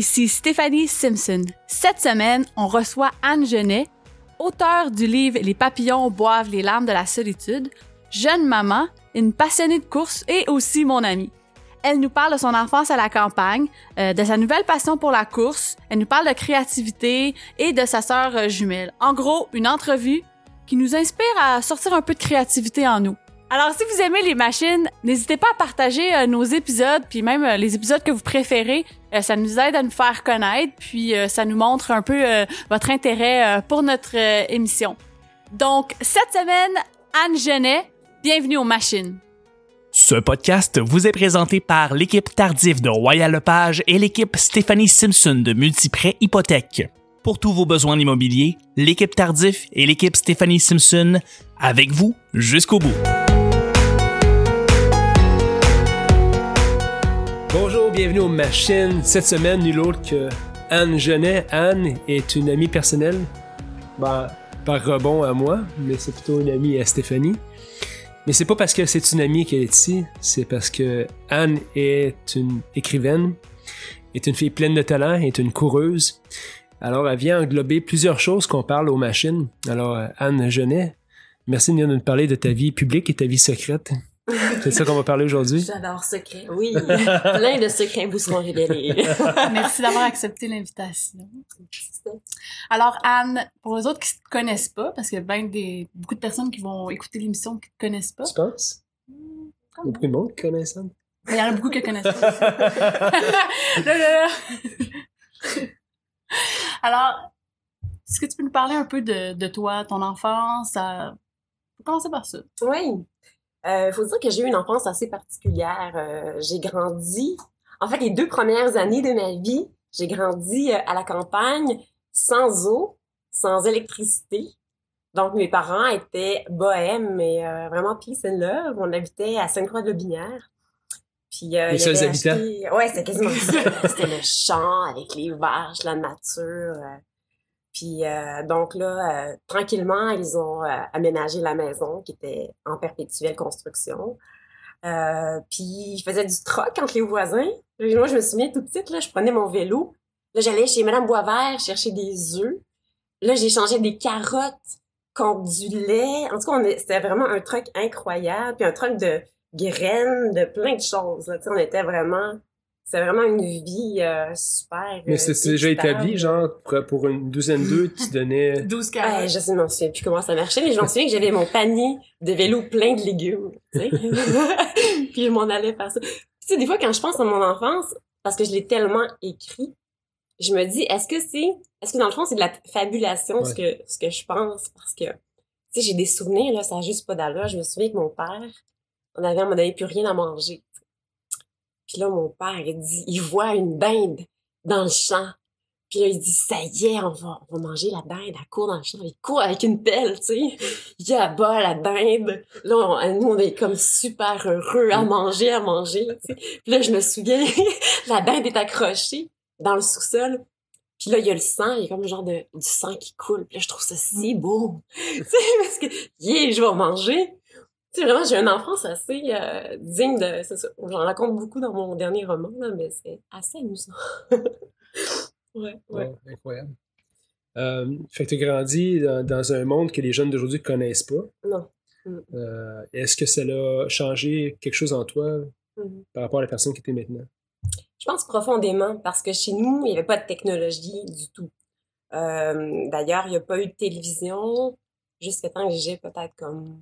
ici Stéphanie Simpson. Cette semaine, on reçoit Anne Genet, auteure du livre Les papillons boivent les larmes de la solitude, jeune maman, une passionnée de course et aussi mon amie. Elle nous parle de son enfance à la campagne, euh, de sa nouvelle passion pour la course, elle nous parle de créativité et de sa sœur euh, jumelle. En gros, une entrevue qui nous inspire à sortir un peu de créativité en nous. Alors, si vous aimez les machines, n'hésitez pas à partager euh, nos épisodes, puis même euh, les épisodes que vous préférez. Euh, ça nous aide à nous faire connaître, puis ça nous montre un peu votre intérêt pour notre émission. Donc, cette semaine, Anne Genet, bienvenue aux machines. Ce podcast vous est présenté par l'équipe Tardif de Royal Lepage et l'équipe Stéphanie Simpson de Multiprêt Hypothèque. Pour tous vos besoins immobiliers, l'équipe Tardif et l'équipe Stéphanie Simpson avec vous jusqu'au bout. Bienvenue aux machines. Cette semaine, nul autre que Anne Genet. Anne est une amie personnelle, ben, par rebond à moi, mais c'est plutôt une amie à Stéphanie. Mais c'est pas parce que c'est une amie qu'elle est ici, c'est parce que Anne est une écrivaine, est une fille pleine de talent, est une coureuse. Alors, elle vient englober plusieurs choses qu'on parle aux machines. Alors, Anne Genet, merci de nous parler de ta vie publique et ta vie secrète. C'est ça qu'on va parler aujourd'hui. J'adore secret. Oui, plein de secrets vous seront révélés. Merci d'avoir accepté l'invitation. Alors Anne, pour les autres qui ne te connaissent pas, parce qu'il y a bien des, beaucoup de personnes qui vont écouter l'émission qui ne te connaissent pas. Tu penses? Il y a beaucoup de monde qui connaissent Anne. Il y en a beaucoup qui ne connaissent pas. là, là, là. Alors, est-ce que tu peux nous parler un peu de, de toi, ton enfance? Ça... On commencer par ça. Oui. Il euh, faut dire que j'ai eu une enfance assez particulière. Euh, j'ai grandi, en fait, les deux premières années de ma vie, j'ai grandi euh, à la campagne, sans eau, sans électricité. Donc, mes parents étaient bohèmes, mais vraiment peace and love. On habitait à Sainte-Croix-de-Lobinière. Puis, les seuls habitants? Ouais, c'était quasiment ça. C'était le champ avec les vaches, la nature. Puis euh, donc là, euh, tranquillement, ils ont euh, aménagé la maison qui était en perpétuelle construction. puis je faisais du troc entre les voisins. Moi, je me souviens tout petite, là, je prenais mon vélo. Là, j'allais chez Madame Boisvert chercher des œufs. Là, j'échangeais des carottes contre du lait. En tout cas, c'était vraiment un truc incroyable. Puis un truc de graines, de plein de choses. Là. On était vraiment c'est vraiment une vie euh, super. Mais c'est euh, déjà établi, genre, pour, une douzaine d'œufs, tu donnais. 12 carats. je sais, non, je sais plus comment ça marchait, mais je m'en souviens que j'avais mon panier de vélo plein de légumes, tu sais. Puis je m'en allais faire ça. Tu sais, des fois, quand je pense à mon enfance, parce que je l'ai tellement écrit, je me dis, est-ce que c'est, est-ce que dans le fond, c'est de la fabulation, ce que, ce que je pense, parce que, tu sais, j'ai des souvenirs, là, ça n'a juste pas d'allure. Je me souviens que mon père, on avait, on n'avait plus rien à manger. Puis là, mon père, il dit, il voit une dinde dans le champ. Puis là, il dit, ça y est, on va, on va manger la dinde. Elle court dans le champ. Il court avec une pelle, tu sais. Il abat la dinde. Là, nous, on est comme super heureux à manger, à manger, tu sais. Puis là, je me souviens, la dinde est accrochée dans le sous-sol. Puis là, il y a le sang, il y a comme le genre de, du sang qui coule. Puis là, je trouve ça si beau. tu sais, parce que, yeah, je vais manger. Tu sais, vraiment, j'ai une enfance assez euh, digne de... C'est ça. J'en raconte beaucoup dans mon dernier roman, là, mais c'est assez amusant. ouais, ouais. incroyable. Euh, fait que tu as grandi dans, un monde que les jeunes d'aujourd'hui ne connaissent pas. Non. Mm. Euh, Est-ce que ça a changé quelque chose en toi mm-hmm. par rapport à la personne qui était maintenant? Je pense profondément, parce que chez nous, il n'y avait pas de technologie du tout. Euh, D'ailleurs, il n'y a pas eu de télévision jusqu'à temps que j'ai peut-être comme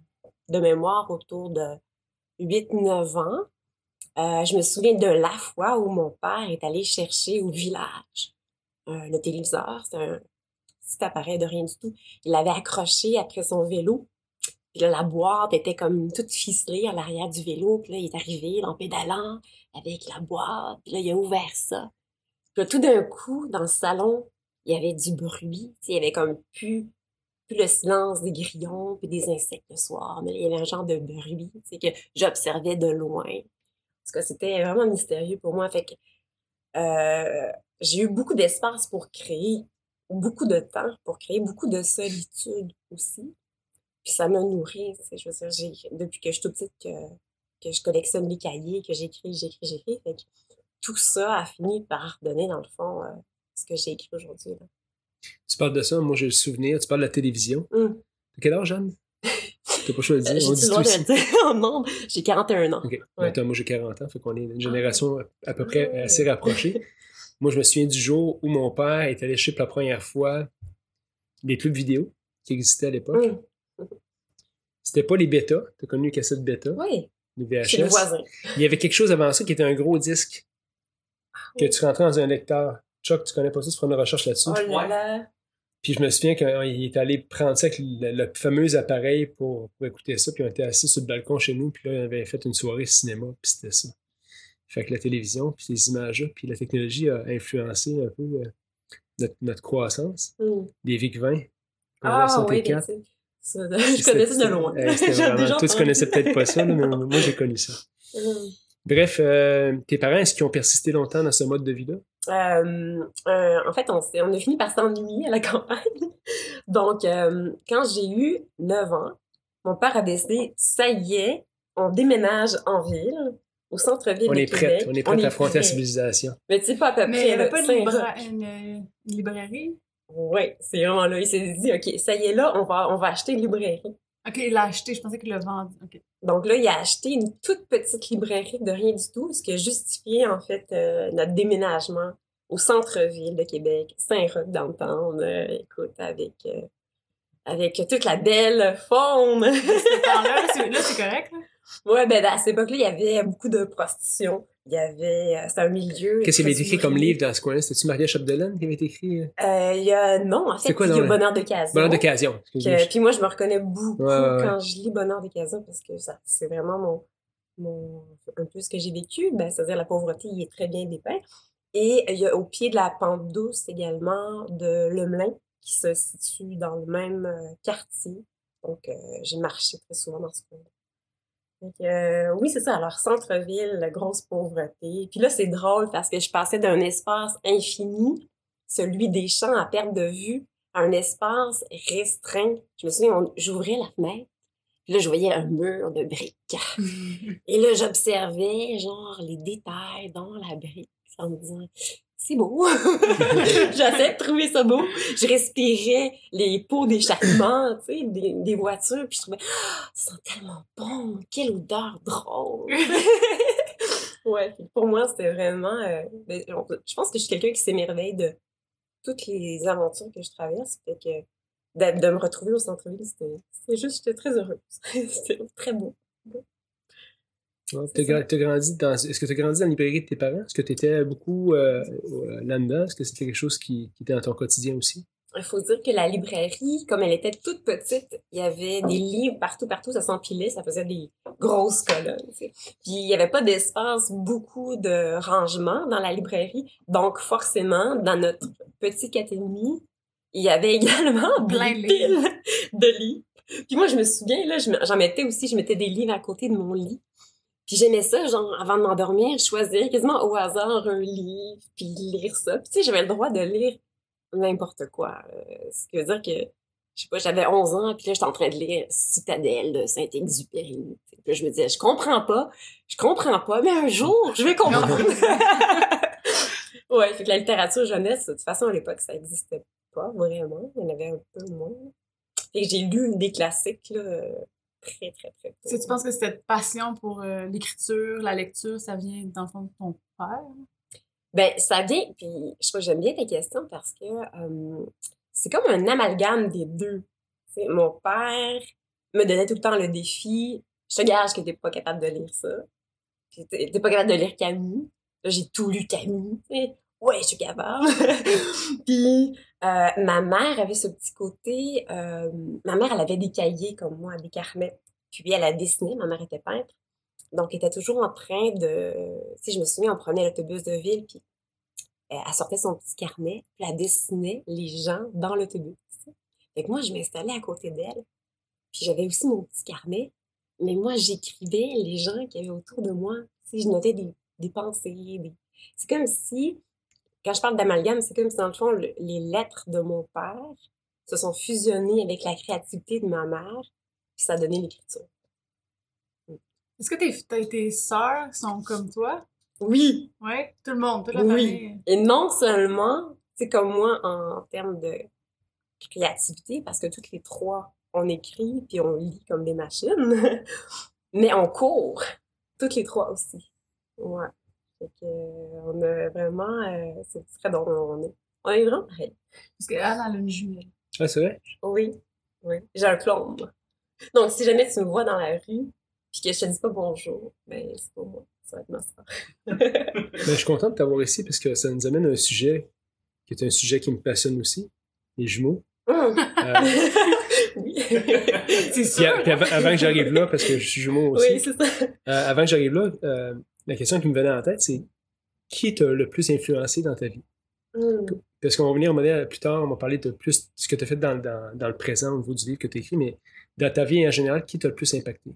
de mémoire autour de 8-9 ans. Euh, je me souviens de la fois où mon père est allé chercher au village euh, le téléviseur. C'est un petit appareil de rien du tout. Il l'avait accroché après son vélo. Puis la boîte était comme toute ficelée à l'arrière du vélo. Puis là, il est arrivé en pédalant avec la boîte. Puis là, il a ouvert ça. Puis tout d'un coup, dans le salon, il y avait du bruit. Il y avait comme plus le silence des grillons, puis des insectes le soir. Mais il y avait un genre de bruit, c'est que j'observais de loin. Parce que c'était vraiment mystérieux pour moi. Euh, j'ai eu beaucoup d'espace pour créer, beaucoup de temps pour créer, beaucoup de solitude aussi. Puis ça m'a nourri. Je veux dire, depuis que je suis toute petite que, que je collectionne les cahiers, que j'écris, j'écris, j'écris. Fait que tout ça a fini par donner, dans le fond, euh, ce que j'ai écrit aujourd'hui. Tu parles de ça, moi j'ai le souvenir. Tu parles de la télévision. Hum. T'as quel âge, Jeanne? T'as pas choisi. On dit tout de ici. dire en nombre? J'ai 41 ans. OK. Ouais. Attends, moi j'ai 40 ans, fait qu'on est une génération à peu près Ah. assez rapprochée. moi, je me souviens du jour où mon père est allé chez pour la première fois des clubs vidéo qui existaient à l'époque. Hum. C'était pas les bêtas. T'as connu les cassettes bêta, Oui, les chez le VHS. voisin. Il y avait quelque chose avant ça qui était un gros disque que oui. tu rentrais dans un lecteur. Chuck, tu connais pas ça, tu feras une recherche là-dessus. Oh là là. Puis je me souviens qu'il est allé prendre ça avec le, le fameux appareil pour, pour écouter ça. Puis on était assis sur le balcon chez nous. Puis là, on avait fait une soirée cinéma. Puis c'était ça. Fait que la télévision, puis ces images-là, puis la technologie a influencé un peu euh, notre, notre croissance. Hum. Les VIC-20. Ah oui, 64. bien sûr. Ça, Je connais ça de loin. Euh, vraiment- Toi, tu connaissais peut-être pas ça, mais moi, j'ai connu ça. Hum. Bref, euh, tes parents, est-ce qu'ils ont persisté longtemps dans ce mode de vie-là? Euh, euh, en fait, on, s'est- on a fini par s'ennuyer à la campagne. Donc, euh, quand j'ai eu 9 ans, mon père a décidé, ça y est, on déménage en ville, au centre-ville On de est prête. On est prête à affronter la civilisation. Mais tu sais, pas à peu Mais il près. n'y avait pas de libra- une, une librairie? Oui, c'est vraiment là. Il s'est dit, OK, ça y est, là, on va, on va acheter une librairie. Ok, il l'a acheté, je pensais qu'il l'a vendu. Donc là, il a acheté une toute petite librairie de rien du tout, ce qui a justifié, en fait, euh, notre déménagement au centre-ville de Québec, Saint-Roch downtown, euh, écoute, avec, euh, avec toute la belle faune. Là, c'est correct. Là? Ouais, ben à cette époque-là, il y avait beaucoup de prostitution. Il y avait... euh, C'était un milieu... Qu'est-ce très avait été écrit comme livre dans ce coin-là? C'était-tu Maria Chapdelaine qui avait été écrit? euh? Euh, il y a... Non, en fait, quoi il y a Bonheur d'occasion. Bonheur d'occasion. Que- puis moi, je me reconnais beaucoup Ouais, ouais, ouais. quand je lis Bonheur d'occasion parce que ça, c'est vraiment mon, mon, un peu ce que j'ai vécu. Ben, c'est-à-dire la pauvreté, il est très bien dépeint. Et il y a au pied de la pente douce également de Lemelin qui se situe dans le même quartier. Donc, euh, j'ai marché très souvent dans ce coin. Euh, oui, c'est ça. Alors, centre-ville, la grosse pauvreté. Puis là, c'est drôle parce que je passais d'un espace infini, celui des champs à perte de vue, à un espace restreint. Je me souviens, j'ouvrais la fenêtre. Puis là, je voyais un mur de briques. Et là, j'observais, genre, les détails dans la brique en me disant, c'est beau. J'essayais de trouver ça beau. Je respirais les pots d'échappement, tu sais, des, voitures, puis je trouvais, Ah, ça sent tellement bon, quelle odeur drôle. ouais, pour moi, c'était vraiment, euh, ben, je pense que je suis quelqu'un qui s'émerveille de toutes les aventures que je traverse, que de, de me retrouver au centre-ville, c'était c'était juste, j'étais très heureuse. c'était très beau. Ouais, T'as gra- t'as grandi dans. Est-ce que tu as grandi dans la librairie de tes parents? Est-ce que tu étais beaucoup euh, euh, là-dedans? Est-ce que c'était quelque chose qui, qui était dans ton quotidien aussi? Il faut dire que la librairie, comme elle était toute petite, il y avait des livres partout, partout, ça s'empilait, ça faisait des grosses colonnes. tu sais. Puis il n'y avait pas d'espace, beaucoup de rangement dans la librairie. Donc forcément, dans notre petit catégorie, il y avait également Plein de piles de livres. Puis moi, je me souviens, là, j'en mettais aussi, je mettais des livres à côté de mon lit. Puis j'aimais ça, genre, avant de m'endormir, choisir quasiment au hasard un livre, puis lire ça. Puis tu sais, j'avais le droit de lire n'importe quoi. Euh, ce qui veut dire que, je sais pas, j'avais 11 ans, puis là, j'étais en train de lire Citadelle de Saint-Exupéry. Puis là, je me disais, je comprends pas, je comprends pas, mais un jour, je vais comprendre. ouais, fait que la littérature jeunesse, de toute façon, à l'époque, ça existait pas vraiment. Il y en avait un peu moins. Fait que j'ai lu des classiques, là, euh, très, très, très tôt. Que tu penses que cette passion pour euh, l'écriture, la lecture, ça vient dans le fond de ton père? Ben, ça vient, puis je sais pas, j'aime bien tes questions parce que euh, c'est comme un amalgame des deux. Mon père me donnait tout le temps le défi, je te gage que t'es pas capable de lire ça. T'es pas capable de lire Camus. Là, j'ai tout lu Camus. Ouais, je suis capable. puis euh, ma mère avait ce petit côté, euh, ma mère, elle avait des cahiers comme moi, des carnets. Puis elle a dessiné, ma mère était peintre. Donc, elle était toujours en train de... Sais, je me souviens, on prenait l'autobus de ville, puis euh, elle sortait son petit carnet, puis elle dessinait les gens dans l'autobus. Fait que moi, je m'installais à côté d'elle, puis j'avais aussi mon petit carnet, mais moi, j'écrivais les gens qui avaient autour de moi. Sais, je notais des, des pensées. C'est comme si, quand je parle d'amalgame, c'est comme si, dans le fond, le- les lettres de mon père se sont fusionnées avec la créativité de ma mère, puis ça a donné l'écriture. Est-ce que tes, tes, sœurs sont comme toi? Oui. Ouais, tout le monde, toute la Oui. famille. Et non seulement, c'est comme moi en termes de créativité, parce que toutes les trois, on écrit puis on lit comme des machines, mais on court. Toutes les trois aussi. Ouais. Fait que, on a vraiment, euh, c'est très drôle, on est, on est vraiment pareil. Parce que Anne, elle a une jumelle. Ah, c'est vrai? Oui, oui. J'ai un clone. moi. Donc, si jamais tu me vois dans la rue, puis que je te dis pas bonjour, ben, c'est pas moi. Ça va être ma soeur. Ben, je suis content de t'avoir ici parce que ça nous amène à un sujet qui est un sujet qui me passionne aussi, les jumeaux. Hum. Euh, oui. C'est puis, sûr. puis avant, avant que j'arrive là, parce que je suis jumeau aussi, Oui, c'est ça. euh, avant que j'arrive là, euh, la question qui me venait en tête, c'est qui t'a le plus influencé dans ta vie? Hum. Parce qu'on va venir, dire, plus tard, on va parler de plus ce que tu as fait dans, dans, dans le présent au niveau du livre que tu écrit, mais dans ta vie en général, qui t'a le plus impacté?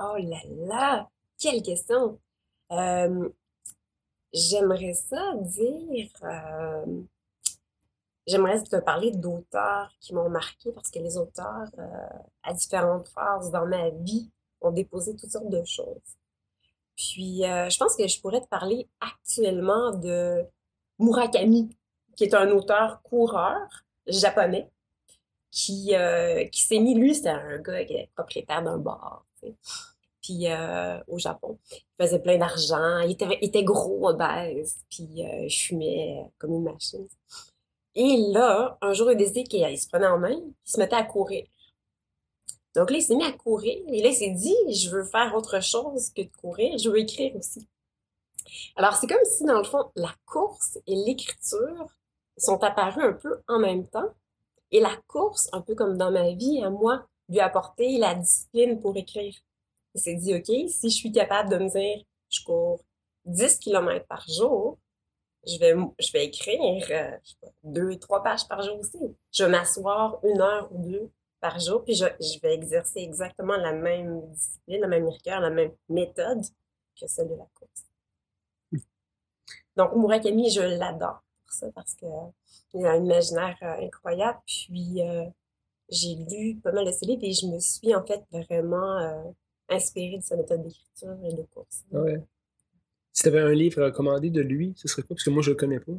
Oh là là! Quelle question! Euh, J'aimerais ça dire. euh, J'aimerais te parler d'auteurs qui m'ont marqué parce que les auteurs, euh, à différentes phases dans ma vie, ont déposé toutes sortes de choses. Puis, euh, je pense que je pourrais te parler actuellement de Murakami, qui est un auteur coureur japonais, qui, euh, qui s'est mis, lui, c'était un gars qui est propriétaire d'un bar, tu sais. Puis euh, au Japon, il faisait plein d'argent, il était, il était gros, puis il fumait comme une machine. Et là, un jour, il a décidé qu'il il se prenait en main, il se mettait à courir. Donc là, il s'est mis à courir, et là, il s'est dit, je veux faire autre chose que de courir, je veux écrire aussi. Alors, c'est comme si, dans le fond, la course et l'écriture sont apparus un peu en même temps. Et la course, un peu comme dans ma vie, à moi, lui a apporté la discipline pour écrire. Il s'est dit, OK, si je suis capable de me dire, je cours 10 km par jour, je vais, je vais écrire euh, deux, trois pages par jour aussi. Je vais m'asseoir une heure ou deux par jour, puis je, vais exercer exactement la même discipline, la même rigueur, la même méthode que celle de la course. Donc, Murakami, je l'adore pour ça parce que il a un imaginaire euh, incroyable. Puis, euh, j'ai lu pas mal de ses livres et je me suis en fait vraiment euh, inspirée de sa méthode d'écriture et de course. Ah ouais. Si tu avais un livre recommandé de lui, ce serait quoi? Parce que moi, je le connais pas.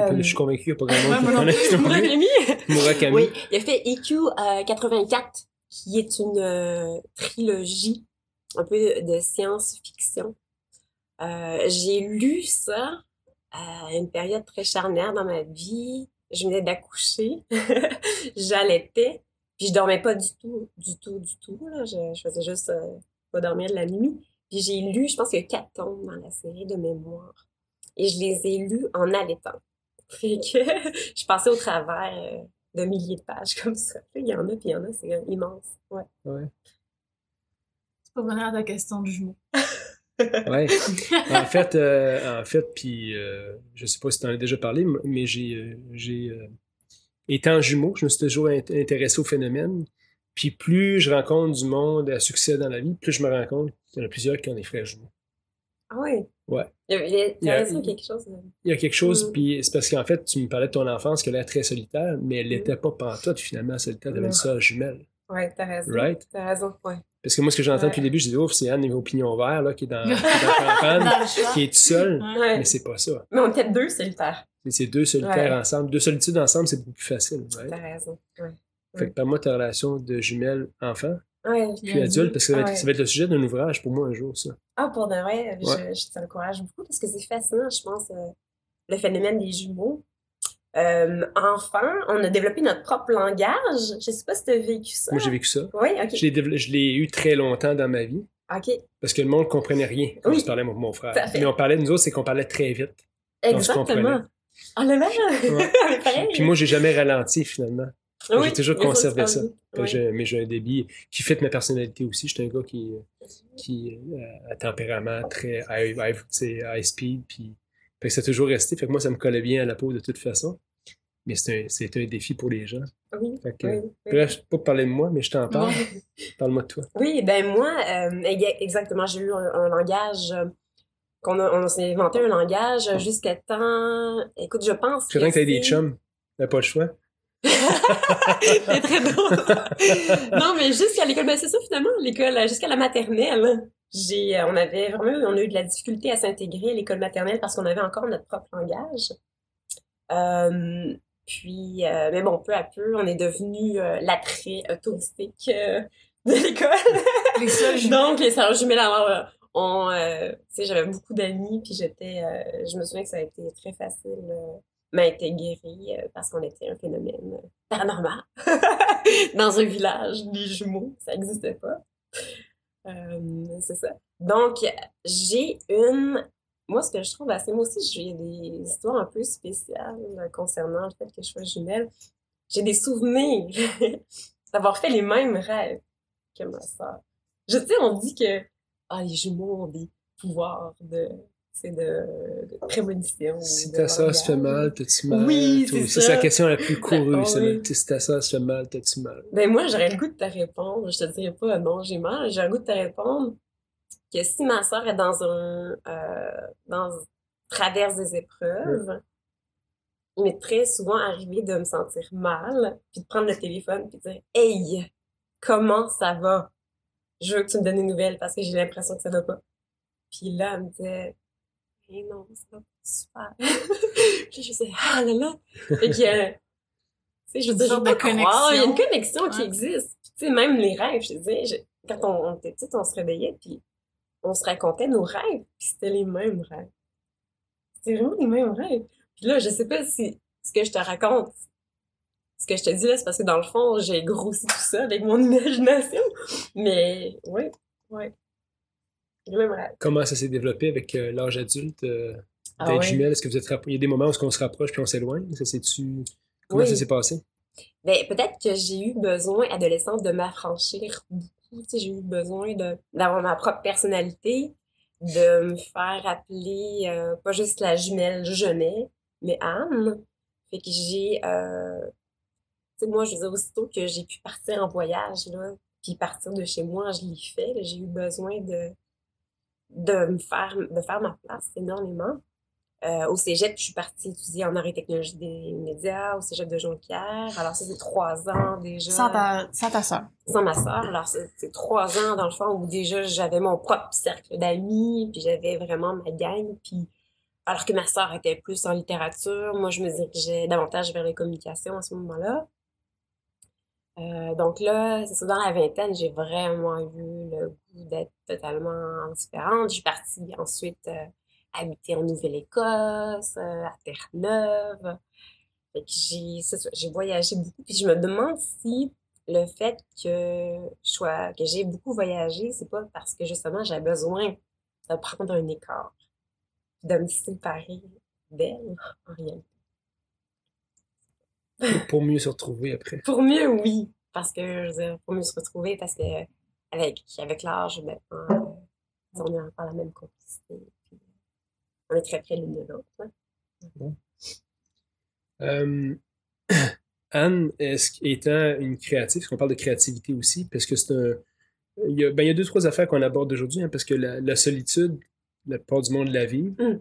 Euh, je suis convaincu qu'il n'y a pas grand monde qui. Murakami? Murakami. Oui, il a fait EQ euh, 84, qui est une euh, trilogie un peu de science-fiction. Euh, j'ai lu ça à une période très charnière dans ma vie. Je venais d'accoucher, j'allaitais, puis je dormais pas du tout, du tout, du tout. Là. Je, je faisais juste euh, pas dormir de la nuit. Puis j'ai lu, je pense qu'il y a quatre tomes dans la série de mémoires. Et je les ai lus en allaitant. Fait que je passais au travers euh, de milliers de pages comme ça. Il y en a, puis il y en a, c'est euh, immense. Ouais. Ouais. C'est pas venir à ta question du jumeau. Ouais. En fait, euh, en fait, puis euh, je sais pas si tu en as déjà parlé, mais j'ai, euh, j'ai étant jumeau, je me suis toujours int- intéressé au phénomène. Puis plus je rencontre du monde à succès dans la vie, plus je me rends compte qu'il y en a plusieurs qui ont des frères jumeaux. Ah oui? Ouais. Il y a, il y a- Il y a- t'as raison, quelque chose. de- Il y a quelque chose, Mm. puis c'est parce qu'en fait, tu me parlais de ton enfance qui a l'air très solitaire, mais elle n'était pas pantoute finalement solitaire, t'avais une sœur jumelle. Ouais, t'as raison. Right? T'as raison, ouais. Parce que moi, ce que j'entends Ouais. depuis le début, je dis, ouf, c'est Anne niveau opinion vert, là, qui est dans, qui est dans le qui est toute seule, Ouais. Mais c'est pas ça. Mais on était deux solitaires. C'est- deux solitaires Ouais. ensemble. Deux solitudes ensemble, c'est beaucoup plus facile. right? T'as raison. Ouais. Fait que parle-moi de ta relation de jumelle enfant, Ouais. puis adulte, parce que ça va, être, Ouais. ça va être le sujet d'un ouvrage pour moi un jour, ça. Ah, pour de vrai, je, je t'encourage beaucoup parce que c'est fascinant, je pense, euh, le phénomène des jumeaux. Euh, enfant, on a développé notre propre langage. Je sais pas si tu as vécu ça. Moi, j'ai vécu ça. Oui, ok. Je l'ai eu très longtemps dans ma vie, Ok. parce que le monde comprenait rien quand Oui. je parlais avec mon frère. Mais on parlait, nous autres, c'est qu'on parlait très vite. Exactement. Ah, le même! Ouais. Mais pareil. Puis moi, j'ai jamais ralenti, finalement. Oui, j'ai toujours conservé ça. que Oui. mais j'ai un débit qui fait ma personnalité aussi. J'étais un gars qui, qui euh, a tempérament très high, high, tu speed. Puis, fait que ça a toujours resté. Fait que moi, ça me collait bien à la peau de toute façon. Mais c'est un, un défi pour les gens. Oui, Fait que, oui, oui. Bref, pas parler de moi, mais je t'en parle. Parle-moi de toi. Oui, ben moi, euh, ex- exactement, j'ai eu un, un langage euh, qu'on a, on s'est inventé un langage jusqu'à temps. Écoute, je pense. Je que t'as des c'est- chums. T'as pas le choix. C'est très drôle. non, mais jusqu'à l'école, ben c'est ça finalement, l'école, jusqu'à la maternelle. j'ai, euh, on avait vraiment, on a eu de la difficulté à s'intégrer à l'école maternelle parce qu'on avait encore notre propre langage. Euh, puis, euh, mais bon, peu à peu, on est devenu euh, l'attrait touristique de l'école. Les jumelles. Donc, les sœurs jumelles, alors, on, tu sais, j'avais beaucoup d'amis, puis j'étais, je me souviens que ça a été très facile m'intégrer euh, parce qu'on était un phénomène euh, paranormal dans un village, des jumeaux, ça n'existait pas. Euh, c'est ça. Donc, j'ai une moi, ce que je trouve assez, moi aussi, j'ai des histoires un peu spéciales concernant le fait que je sois jumelle. J'ai des souvenirs d'avoir fait les mêmes rêves que ma soeur. Je sais, on dit que ah, les jumeaux ont des pouvoirs de, c'est de, de prémonition. Si ta soeur se fait mal, t'as-tu mal? Oui, c'est c'est ça. la question la plus courue. C'est oui. le- Si ta soeur se fait mal, t'as-tu mal? Ben moi, j'aurais le goût de te répondre. Je te dirais pas non, j'ai mal. J'aurais le goût de te répondre que si ma soeur est dans un euh, dans traverse des épreuves, il m'est très souvent arrivé de me sentir mal, puis de prendre le téléphone puis de dire Hey, comment ça va? Je veux que tu me donnes des nouvelles parce que j'ai l'impression que ça va pas. Puis là, elle me disait Non, ça va super. puis je disais Ah là là! Fait que euh, tu sais, je veux dire, je peux croire, il y a une connexion. qui Ouais. existe. Puis, tu sais, même les rêves, je disais, je- quand on, on était petite, on se réveillait, puis on se racontait nos rêves, puis c'était les mêmes rêves. C'était vraiment les mêmes rêves. Puis là, je sais pas si ce que je te raconte, ce que je te dis là, c'est parce que dans le fond, j'ai grossi tout ça avec mon imagination. Mais, oui, oui. Comment ça s'est développé avec euh, l'âge adulte euh, Ah d'être ouais. jumelle? Est-ce que vous êtes Il y a des moments où on se rapproche puis on s'éloigne? Ça, c'est-tu... Comment Oui. ça s'est passé? Ben, peut-être que j'ai eu besoin, adolescente, de m'affranchir beaucoup. Tu sais, j'ai eu besoin de, d'avoir ma propre personnalité, de me faire appeler, euh, pas juste la jumelle Genet, mais Anne. Fait que j'ai, tu sais, moi, je veux dire, aussitôt que j'ai pu partir en voyage, là, puis partir de chez moi, je l'ai fait, j'ai eu besoin de, de me faire, de faire ma place énormément. Euh, au cégep, je suis partie étudier en arts et technologies des médias au cégep de Jonquière. Alors, ça, c'est trois ans déjà. Sans ta, sans ta soeur. Sans ma soeur. Alors, c'est trois ans, dans le fond, où déjà, j'avais mon propre cercle d'amis, puis j'avais vraiment ma gang. Puis, alors que ma soeur était plus en littérature, moi, je me dirigeais davantage vers les communications à ce moment-là. Euh, donc là, c'est ça, dans la vingtaine, j'ai vraiment eu le goût d'être totalement différente. Je suis partie ensuite euh, habiter en Nouvelle-Écosse, euh, à Terre-Neuve. J'ai, j'ai voyagé beaucoup. Je me demande si le fait que je sois, que j'ai beaucoup voyagé, c'est pas parce que justement j'ai besoin de prendre un écart, de me séparer d'elle, en réalité. Pour- mieux se retrouver après. Pour mieux, oui. Parce que, je veux dire, pour mieux se retrouver, parce que avec, avec l'âge, maintenant, euh, on est encore la même complicité. Puis, on est très près l'une de l'autre. hein. Euh, Anne, étant une créative, parce qu'on parle de créativité aussi, parce que c'est un. Il y a, ben, il y a deux, trois affaires qu'on aborde aujourd'hui, hein, parce que la, la solitude, la plupart du monde la vit. Mm.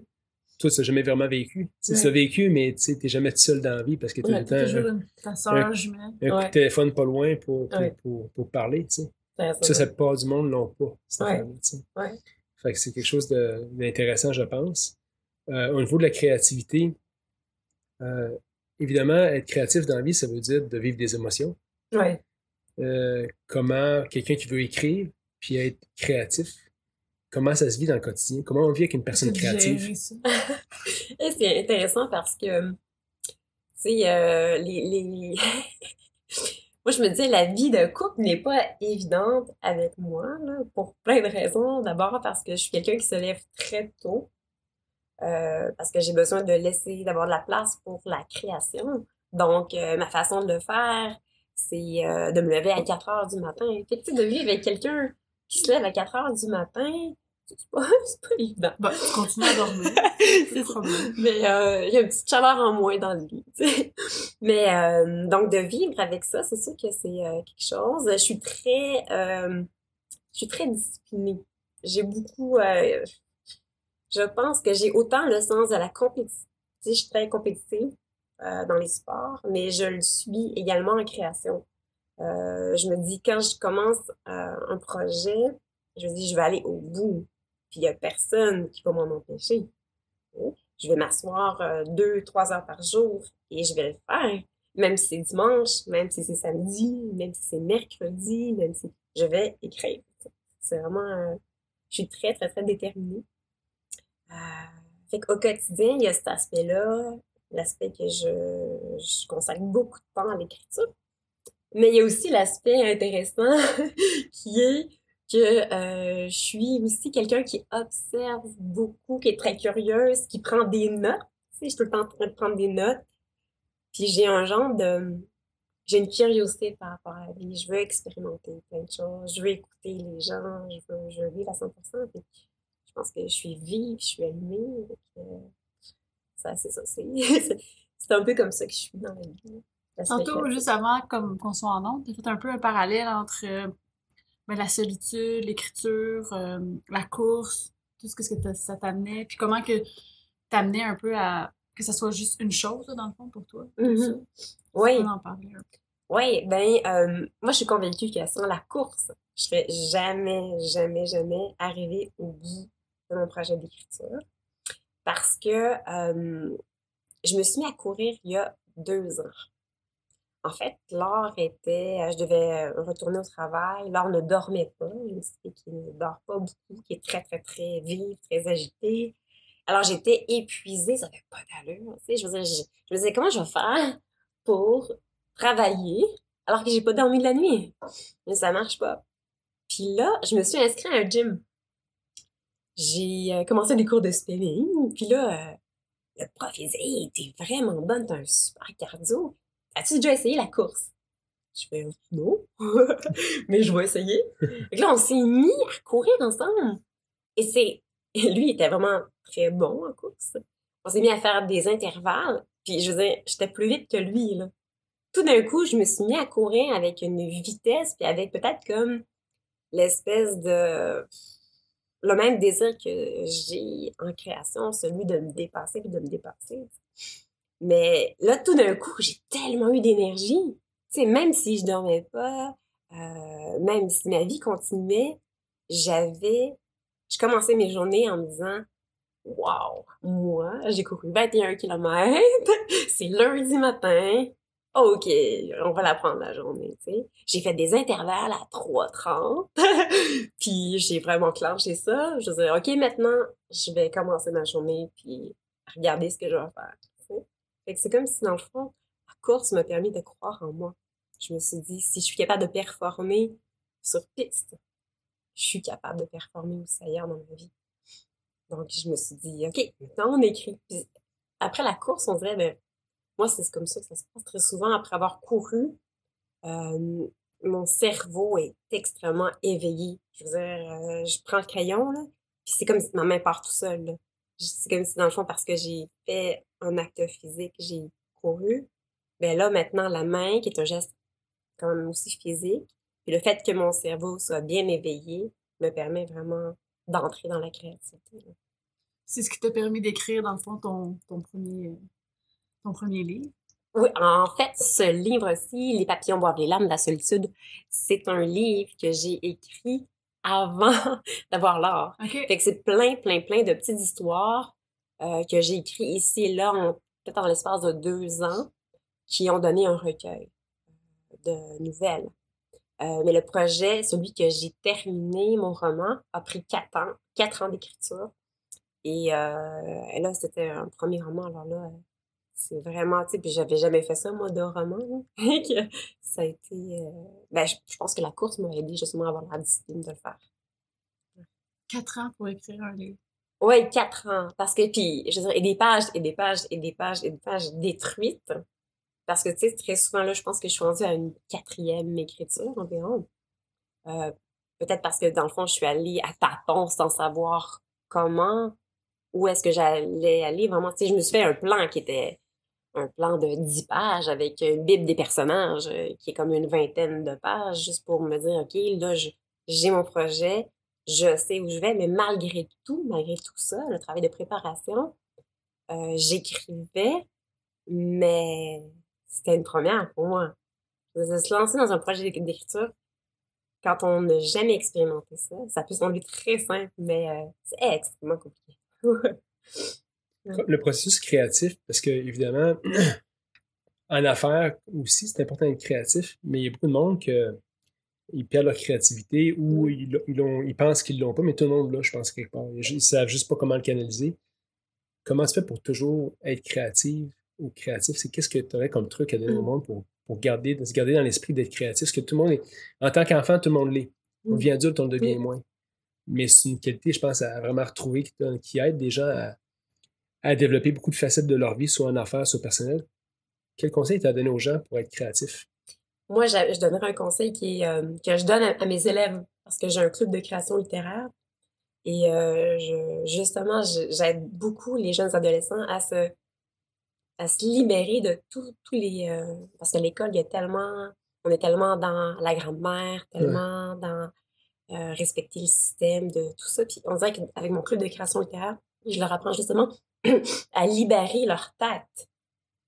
Toi, tu n'as jamais vraiment vécu. Tu as vécu, mais tu n'es jamais tout seul dans la vie parce que tu as le temps une- ta soeur jumelle. un coup de téléphone pas loin pour, pour, parler. tu sais. Ça, Ça, plupart du monde l'ont pas. Fait que c'est quelque chose d'intéressant, je pense. Euh, au niveau de la créativité, euh, évidemment, être créatif dans la vie, ça veut dire de vivre des émotions. Ouais. Euh, comment quelqu'un qui veut écrire puis être créatif, comment ça se vit dans le quotidien? Comment on vit avec une personne créative? c'est intéressant parce que, tu sais, euh, les, les... moi, je me disais, la vie de couple n'est pas évidente avec moi, là, pour plein de raisons. D'abord, parce que je suis quelqu'un qui se lève très tôt, euh, parce que j'ai besoin de laisser, d'avoir de la place pour la création. Donc, euh, ma façon de le faire, c'est euh, de me lever à 4 heures du matin. Fait que, tu sais, de vivre avec quelqu'un qui se lève à 4 heures du matin, c'est pas, c'est pas évident. Bah, tu continues à dormir. C'est problème. Mais euh, il y a une petite chaleur en moins dans le lit. Mais euh, donc de vivre avec ça, c'est sûr que c'est euh, quelque chose. Je suis très, je suis très disciplinée. J'ai beaucoup, je pense que j'ai autant le sens de la compétition. Je suis très compétitive dans les sports, mais je le suis également en création. Je me dis quand je commence un projet, Je me dis, je vais aller au bout. Puis il y a personne qui va m'en empêcher. Je vais m'asseoir euh, deux, trois heures par jour et je vais le faire. Même si c'est dimanche, même si c'est samedi, même si c'est mercredi, même si je vais écrire. C'est vraiment, euh, je suis très, très, très déterminée. Euh, fait qu'au quotidien, il y a cet aspect-là, l'aspect que je, je consacre beaucoup de temps à l'écriture. Mais il y a aussi l'aspect intéressant qui est que euh, je suis aussi quelqu'un qui observe beaucoup, qui est très curieuse, qui prend des notes. Tu sais, je suis tout le temps en train de prendre des notes. Puis j'ai un genre de... J'ai une curiosité par rapport à la vie. Je veux expérimenter plein de choses. Je veux écouter les gens. Je veux, je veux vivre à 100%. Puis je pense que je suis vive, je suis animée. ça, c'est ça. C'est un peu comme ça que je suis dans la vie. Tantôt, juste avant comme qu'on soit en honte, tu fait un peu un parallèle entre euh, ben, la solitude, l'écriture, euh, la course, tout ce que ça t'amenait, puis comment que t'amenais un peu à que ça soit juste une chose, dans le fond, pour toi. Mm-hmm. Oui. Oui, ben, euh, moi, je suis convaincue que sans la course, je serais jamais, jamais, jamais arriver au bout de mon projet d'écriture. Parce que je me suis mis à courir il y a deux ans. En fait, Laure était, euh, je devais euh, retourner au travail. Laure ne dormait pas. Suis qu'il ne dort pas beaucoup, qui est très, très, très vive, très agitée. Alors, j'étais épuisée, ça n'avait pas d'allure. Sais, je, me disais, comment je vais faire pour travailler alors que j'ai pas dormi de la nuit? Mais ça marche pas. Puis là, je me suis inscrite à un gym. J'ai euh, commencé des cours de spinning. Puis là, le prof, il disait, vraiment bonne, t'as un super cardio. As-tu déjà essayé la course? Je fais non, mais je vais essayer. Et là, on s'est mis à courir ensemble. Et c'est. Lui, il était vraiment très bon en course. On s'est mis à faire des intervalles. Puis je veux j'étais plus vite que lui, là. Tout d'un coup, je me suis mis à courir avec une vitesse, puis avec peut-être comme l'espèce de le même désir que j'ai en création, celui de me dépasser et de me dépasser. Mais là, tout d'un coup, j'ai tellement eu d'énergie. Tu sais, même si je dormais pas, euh, même si ma vie continuait, j'avais... Je commençais mes journées en me disant « Wow! Moi, j'ai couru 21 km, c'est lundi matin, OK, on va la prendre la journée, tu sais. J'ai fait des intervalles à 3h30, puis j'ai vraiment clenché ça. Je disais, OK, maintenant, je vais commencer ma journée, puis regarder ce que je vais faire c'est comme si, dans le fond, la course m'a permis de croire en moi. Je me suis dit, si je suis capable de performer sur piste, je suis capable de performer aussi ailleurs dans ma vie. Donc, je me suis dit, OK, maintenant on écrit. après la course, on dirait, ben, moi, c'est comme ça que ça se passe très souvent. Après avoir couru, euh, mon cerveau est extrêmement éveillé. Je veux dire, euh, je prends le crayon, là, puis c'est comme si ma main part tout seul. C'est comme si, dans le fond, parce que j'ai fait un acte physique, j'ai couru, ben là, maintenant, la main, qui est un geste quand même aussi physique, puis le fait que mon cerveau soit bien éveillé me permet vraiment d'entrer dans la créativité. C'est ce qui t'a permis d'écrire, dans le fond, ton, ton, premier, ton premier livre? Oui, en fait, ce livre-ci, Les papillons boivent les larmes de la solitude, c'est un livre que j'ai écrit avant d'avoir l'art. Fait que c'est plein, plein, plein de petites histoires euh, que j'ai écrites ici et là, peut-être en l'espace de deux ans, qui ont donné un recueil euh, de nouvelles. Euh, mais le projet, celui que j'ai terminé, mon roman, a pris quatre ans, quatre ans d'écriture. Et, et, là, c'était un premier roman. Alors là, c'est vraiment, tu sais, puis j'avais jamais fait ça, moi, de roman. ça a été... Euh, ben, je, pense que la course m'a aidé justement à avoir la discipline de le faire. Quatre ans pour écrire un livre. Oui, quatre ans. Parce que, puis, je veux dire, et des pages, et des pages, et des pages, et des pages détruites. Parce que, tu sais, très souvent, là, je pense que je suis rendue à une quatrième écriture environ. Euh, Peut-être parce que, dans le fond, je suis allée à tâtons sans savoir comment, où est-ce que j'allais aller. Vraiment, tu sais, je me suis fait un plan qui était un plan de 10 pages avec une bible des personnages euh, qui est comme une vingtaine de pages juste pour me dire, OK, là, j'ai mon projet, je sais où je vais, mais malgré tout, malgré tout ça, le travail de préparation, euh, j'écrivais, mais c'était une première pour moi. Se lancer dans un projet d'écriture, quand on n'a jamais expérimenté ça, ça peut sembler très simple, mais euh, c'est extrêmement compliqué. Le processus créatif, parce que évidemment, en affaires aussi, c'est important d'être créatif, mais il y a beaucoup de monde qui ils perdent leur créativité ou ils, ils, pensent qu'ils l'ont pas, mais tout le monde l'a, je pense, quelque part. Ils ne savent juste pas comment le canaliser. Comment tu fais pour toujours être créative ou créatif? C'est qu'est-ce que tu aurais comme truc à donner au mm. monde pour, pour garder, se garder dans l'esprit d'être créatif? Parce que tout le monde est, en tant qu'enfant, tout le monde l'est. On mm. devient adulte, on le devient moins. Mais c'est une qualité, je pense, à vraiment retrouver qui, aide des gens à, à, développer beaucoup de facettes de leur vie, soit en affaires, soit personnel. Quel conseil tu as donné aux gens pour être créatif? Moi, je donnerais un conseil qui euh, que je donne à, mes élèves parce que j'ai un club de création littéraire. Et euh, je, justement, j'aide beaucoup les jeunes adolescents à se, à se libérer de tous les... Euh, parce que l'école, il y a tellement... On est tellement dans la grammaire, tellement dans respecter le système, de tout ça. Puis on dirait qu'avec mon club de création littéraire, je leur apprends justement à libérer leur tête,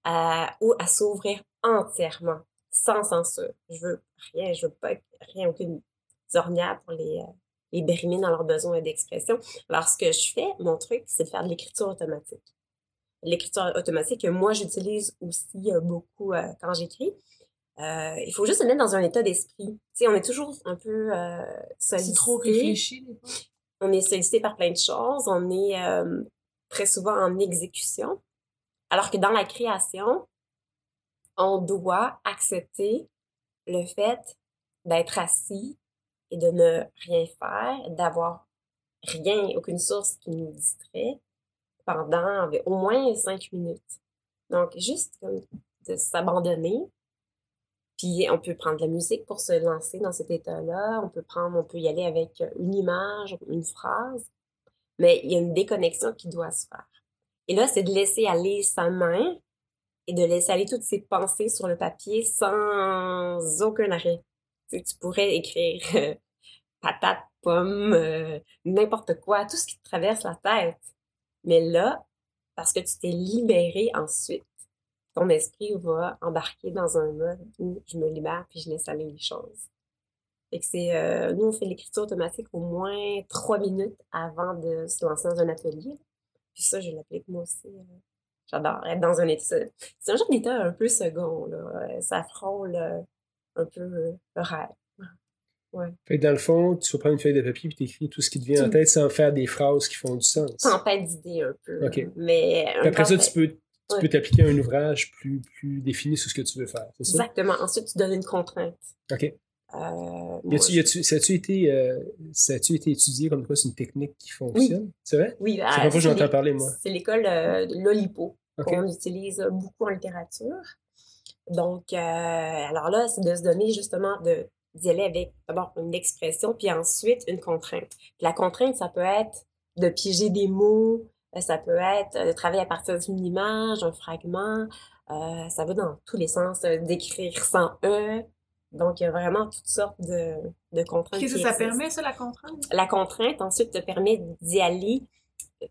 à, ou à s'ouvrir entièrement sans censure. Je veux rien, je veux pas rien, aucune ornière pour les, euh, les brimer dans leurs besoins d'expression. Alors, ce que je fais, mon truc, c'est de faire de l'écriture automatique. L'écriture automatique que moi, j'utilise aussi euh, beaucoup euh, quand j'écris. il faut juste se mettre dans un état d'esprit. Tu sais, on est toujours un peu sollicité. C'est trop réfléchi, On est sollicité par plein de choses. On est très souvent en exécution. Alors que dans la création, on doit accepter le fait d'être assis et de ne rien faire, d'avoir rien, aucune source qui nous distrait pendant au moins cinq minutes. Donc, juste de s'abandonner. Puis, on peut prendre de la musique pour se lancer dans cet état-là. On peut prendre, on peut y aller avec une image, une phrase. Mais il y a une déconnexion qui doit se faire. Et là, c'est de laisser aller sa main et de laisser aller toutes ses pensées sur le papier sans aucun arrêt. Tu, tu pourrais écrire euh, patate, pomme, euh, n'importe quoi, tout ce qui te traverse la tête. Mais là, parce que tu t'es libéré ensuite, ton esprit va embarquer dans un mode où je me libère puis je laisse aller les choses. Fait que c'est, euh, nous, on fait l'écriture automatique au moins trois minutes avant de se lancer dans un atelier. Puis ça, je l'applique moi aussi J'adore être dans un état. C'est un genre d'état un peu second, là. Ça frôle euh, un peu euh, le rêve. Ouais. Fait que dans le fond, tu vas prendre une feuille de papier et t'écris tout ce qui te vient en tête sans faire des phrases qui font du sens. Tempête d'idées un peu. OK. Mais. après ça, tu peux tu peux t'appliquer un ouvrage plus, plus défini sur ce que tu veux faire, ça? Exactement. Ensuite, tu donnes une contrainte. OK. Euh, ça a-tu été, euh, été étudié comme quoi c'est une technique qui fonctionne? C'est vrai? Oui. c'est pas que j'entends parler, moi. C'est l'école euh, de l'Olipo qu'on utilise beaucoup en littérature. Donc, euh, alors là, c'est de se donner justement de d'y aller avec d'abord une expression, puis ensuite une contrainte. la contrainte, ça peut être de piéger des mots, ça peut être de travailler à partir d'une image, un fragment, ça va dans tous les sens, d'écrire sans E, donc, il y a vraiment toutes sortes de, de contraintes. Qu'est-ce que ça permet, ça, la contrainte? La contrainte, ensuite, te permet d'y aller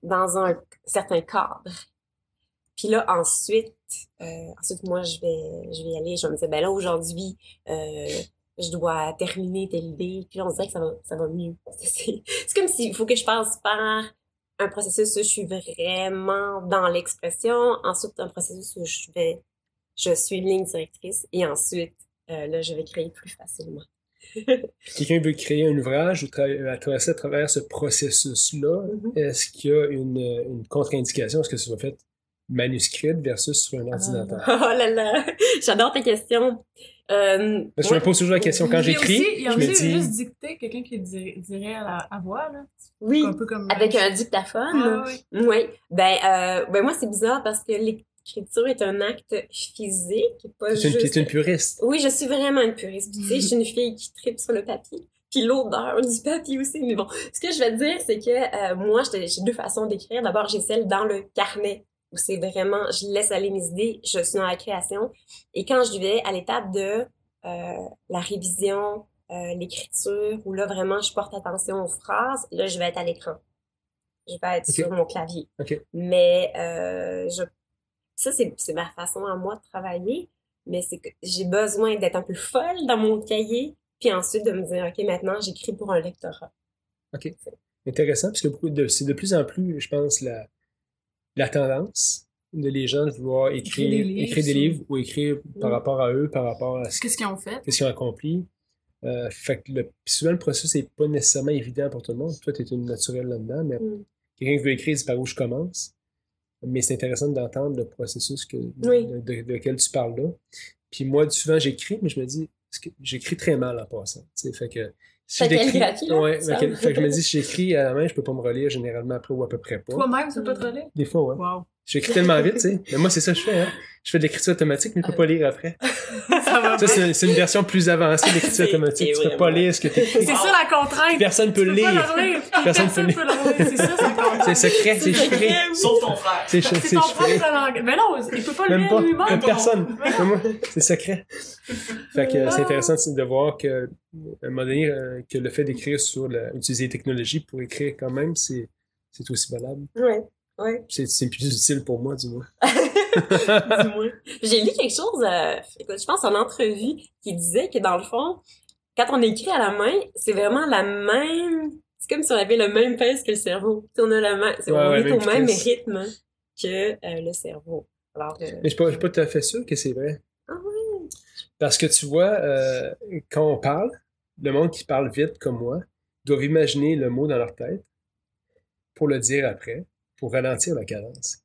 dans un certain cadre. Puis là, ensuite, euh, ensuite, moi, je vais, je vais y aller. Je vais me dire, ben là, aujourd'hui, euh, je dois terminer telle idée. Puis là, on se dirait que ça va, ça va mieux. C'est comme s'il faut que je passe par un processus où je suis vraiment dans l'expression. Ensuite, un processus où je vais, je suis ligne directrice. Et ensuite, euh, là, je vais créer plus facilement. Quelqu'un veut créer un ouvrage ou à traverser à travers ce processus-là, mm-hmm. est-ce qu'il y a une, une contre-indication? Est-ce que ça soit fait manuscrit versus sur un ordinateur? Oh là là! J'adore tes questions. Euh, je me pose toujours la question quand j'écris. Il y a aussi, dis... juste dicter quelqu'un qui dirait, dirait à, la, voix, là. Oui, un peu comme avec un dictaphone. Ah, oui. oui. Ben, euh, ben moi, c'est bizarre parce que l'écriture est un acte physique, pas juste... Tu es une puriste. Oui, je suis vraiment une puriste. tu sais, je suis une fille qui tripe sur le papier. Puis l'odeur du papier aussi. Mais bon, ce que je vais te dire, c'est que euh, moi, j'ai deux façons d'écrire. D'abord, j'ai celle dans le carnet, où c'est vraiment, je laisse aller mes idées, je suis dans la création. Et quand je vais à l'étape de euh, la révision, euh, l'écriture, où là, vraiment, je porte attention aux phrases, là, je vais être à l'écran. Je vais être sur mon clavier. Mais euh, je ça, c'est ma façon à moi de travailler, mais c'est que j'ai besoin d'être un peu folle dans mon cahier, Puis ensuite, de me dire, OK, maintenant, j'écris pour un lectorat. OK. Intéressant, parce que c'est de plus en plus, je pense, la, la tendance de les gens de vouloir écrire, Écrire des livres écrire des sur- livres ou écrire par rapport à eux, par rapport à ce Qu'est-ce qu'ils ont fait? qu'est-ce qu'ils ont accompli. Euh, fait que le, souvent, le processus n'est pas nécessairement évident pour tout le monde. Toi, tu es une naturelle là-dedans, mais Mm. quelqu'un qui veut écrire, c'est par où je commence. Mais c'est intéressant d'entendre le processus que, Oui. de, de- de lequel tu parles là. Puis moi, souvent, j'écris, mais je me dis, j'écris très mal en passant. Fait que si là, ouais, ça. fait que je me dis, si j'écris à la main, je peux pas me relire généralement après ou à peu près pas. Toi-même, tu peux pas te relire? Des fois, ouais. Wow. J'écris tellement vite, tu sais. Mais moi, c'est ça que je fais, hein. Je fais de l'écriture automatique, mais je peux pas lire après. Ça va Ça, c'est c'est une version plus avancée de l'écriture automatique. Tu c'est peux pas vraiment- lire ce que tu C'est ça la contrainte. Personne peut tu lire. Personne peut relire. C'est ça. C'est secret, c'est chiffré. Sauf ton frère. C'est C'est c'est ton propre langage. Mais non, il peut pas le Même lire lui-même. Même personne. C'est secret. Fait que euh, c'est intéressant de voir que, à un moment donné, euh, que le fait d'écrire sur la, utiliser les technologies pour écrire quand même, c'est, c'est aussi valable. Ouais, ouais. C'est, c'est plus utile pour moi, du moins. Dis-moi. J'ai lu quelque chose, euh, écoute, je pense en entrevue, qui disait que dans le fond, quand on écrit à la main, c'est vraiment la même. C'est comme si on avait le même pace que le cerveau. On a la même, c'est- Ouais, on ouais, est même au même vitesse. rythme que euh, le cerveau. Alors, euh, Mais je je suis pas tout à fait sûr que c'est vrai. Ah ouais. Parce que tu vois, euh, quand on parle, le monde qui parle vite comme moi doivent imaginer le mot dans leur tête pour le dire après, pour ralentir la cadence.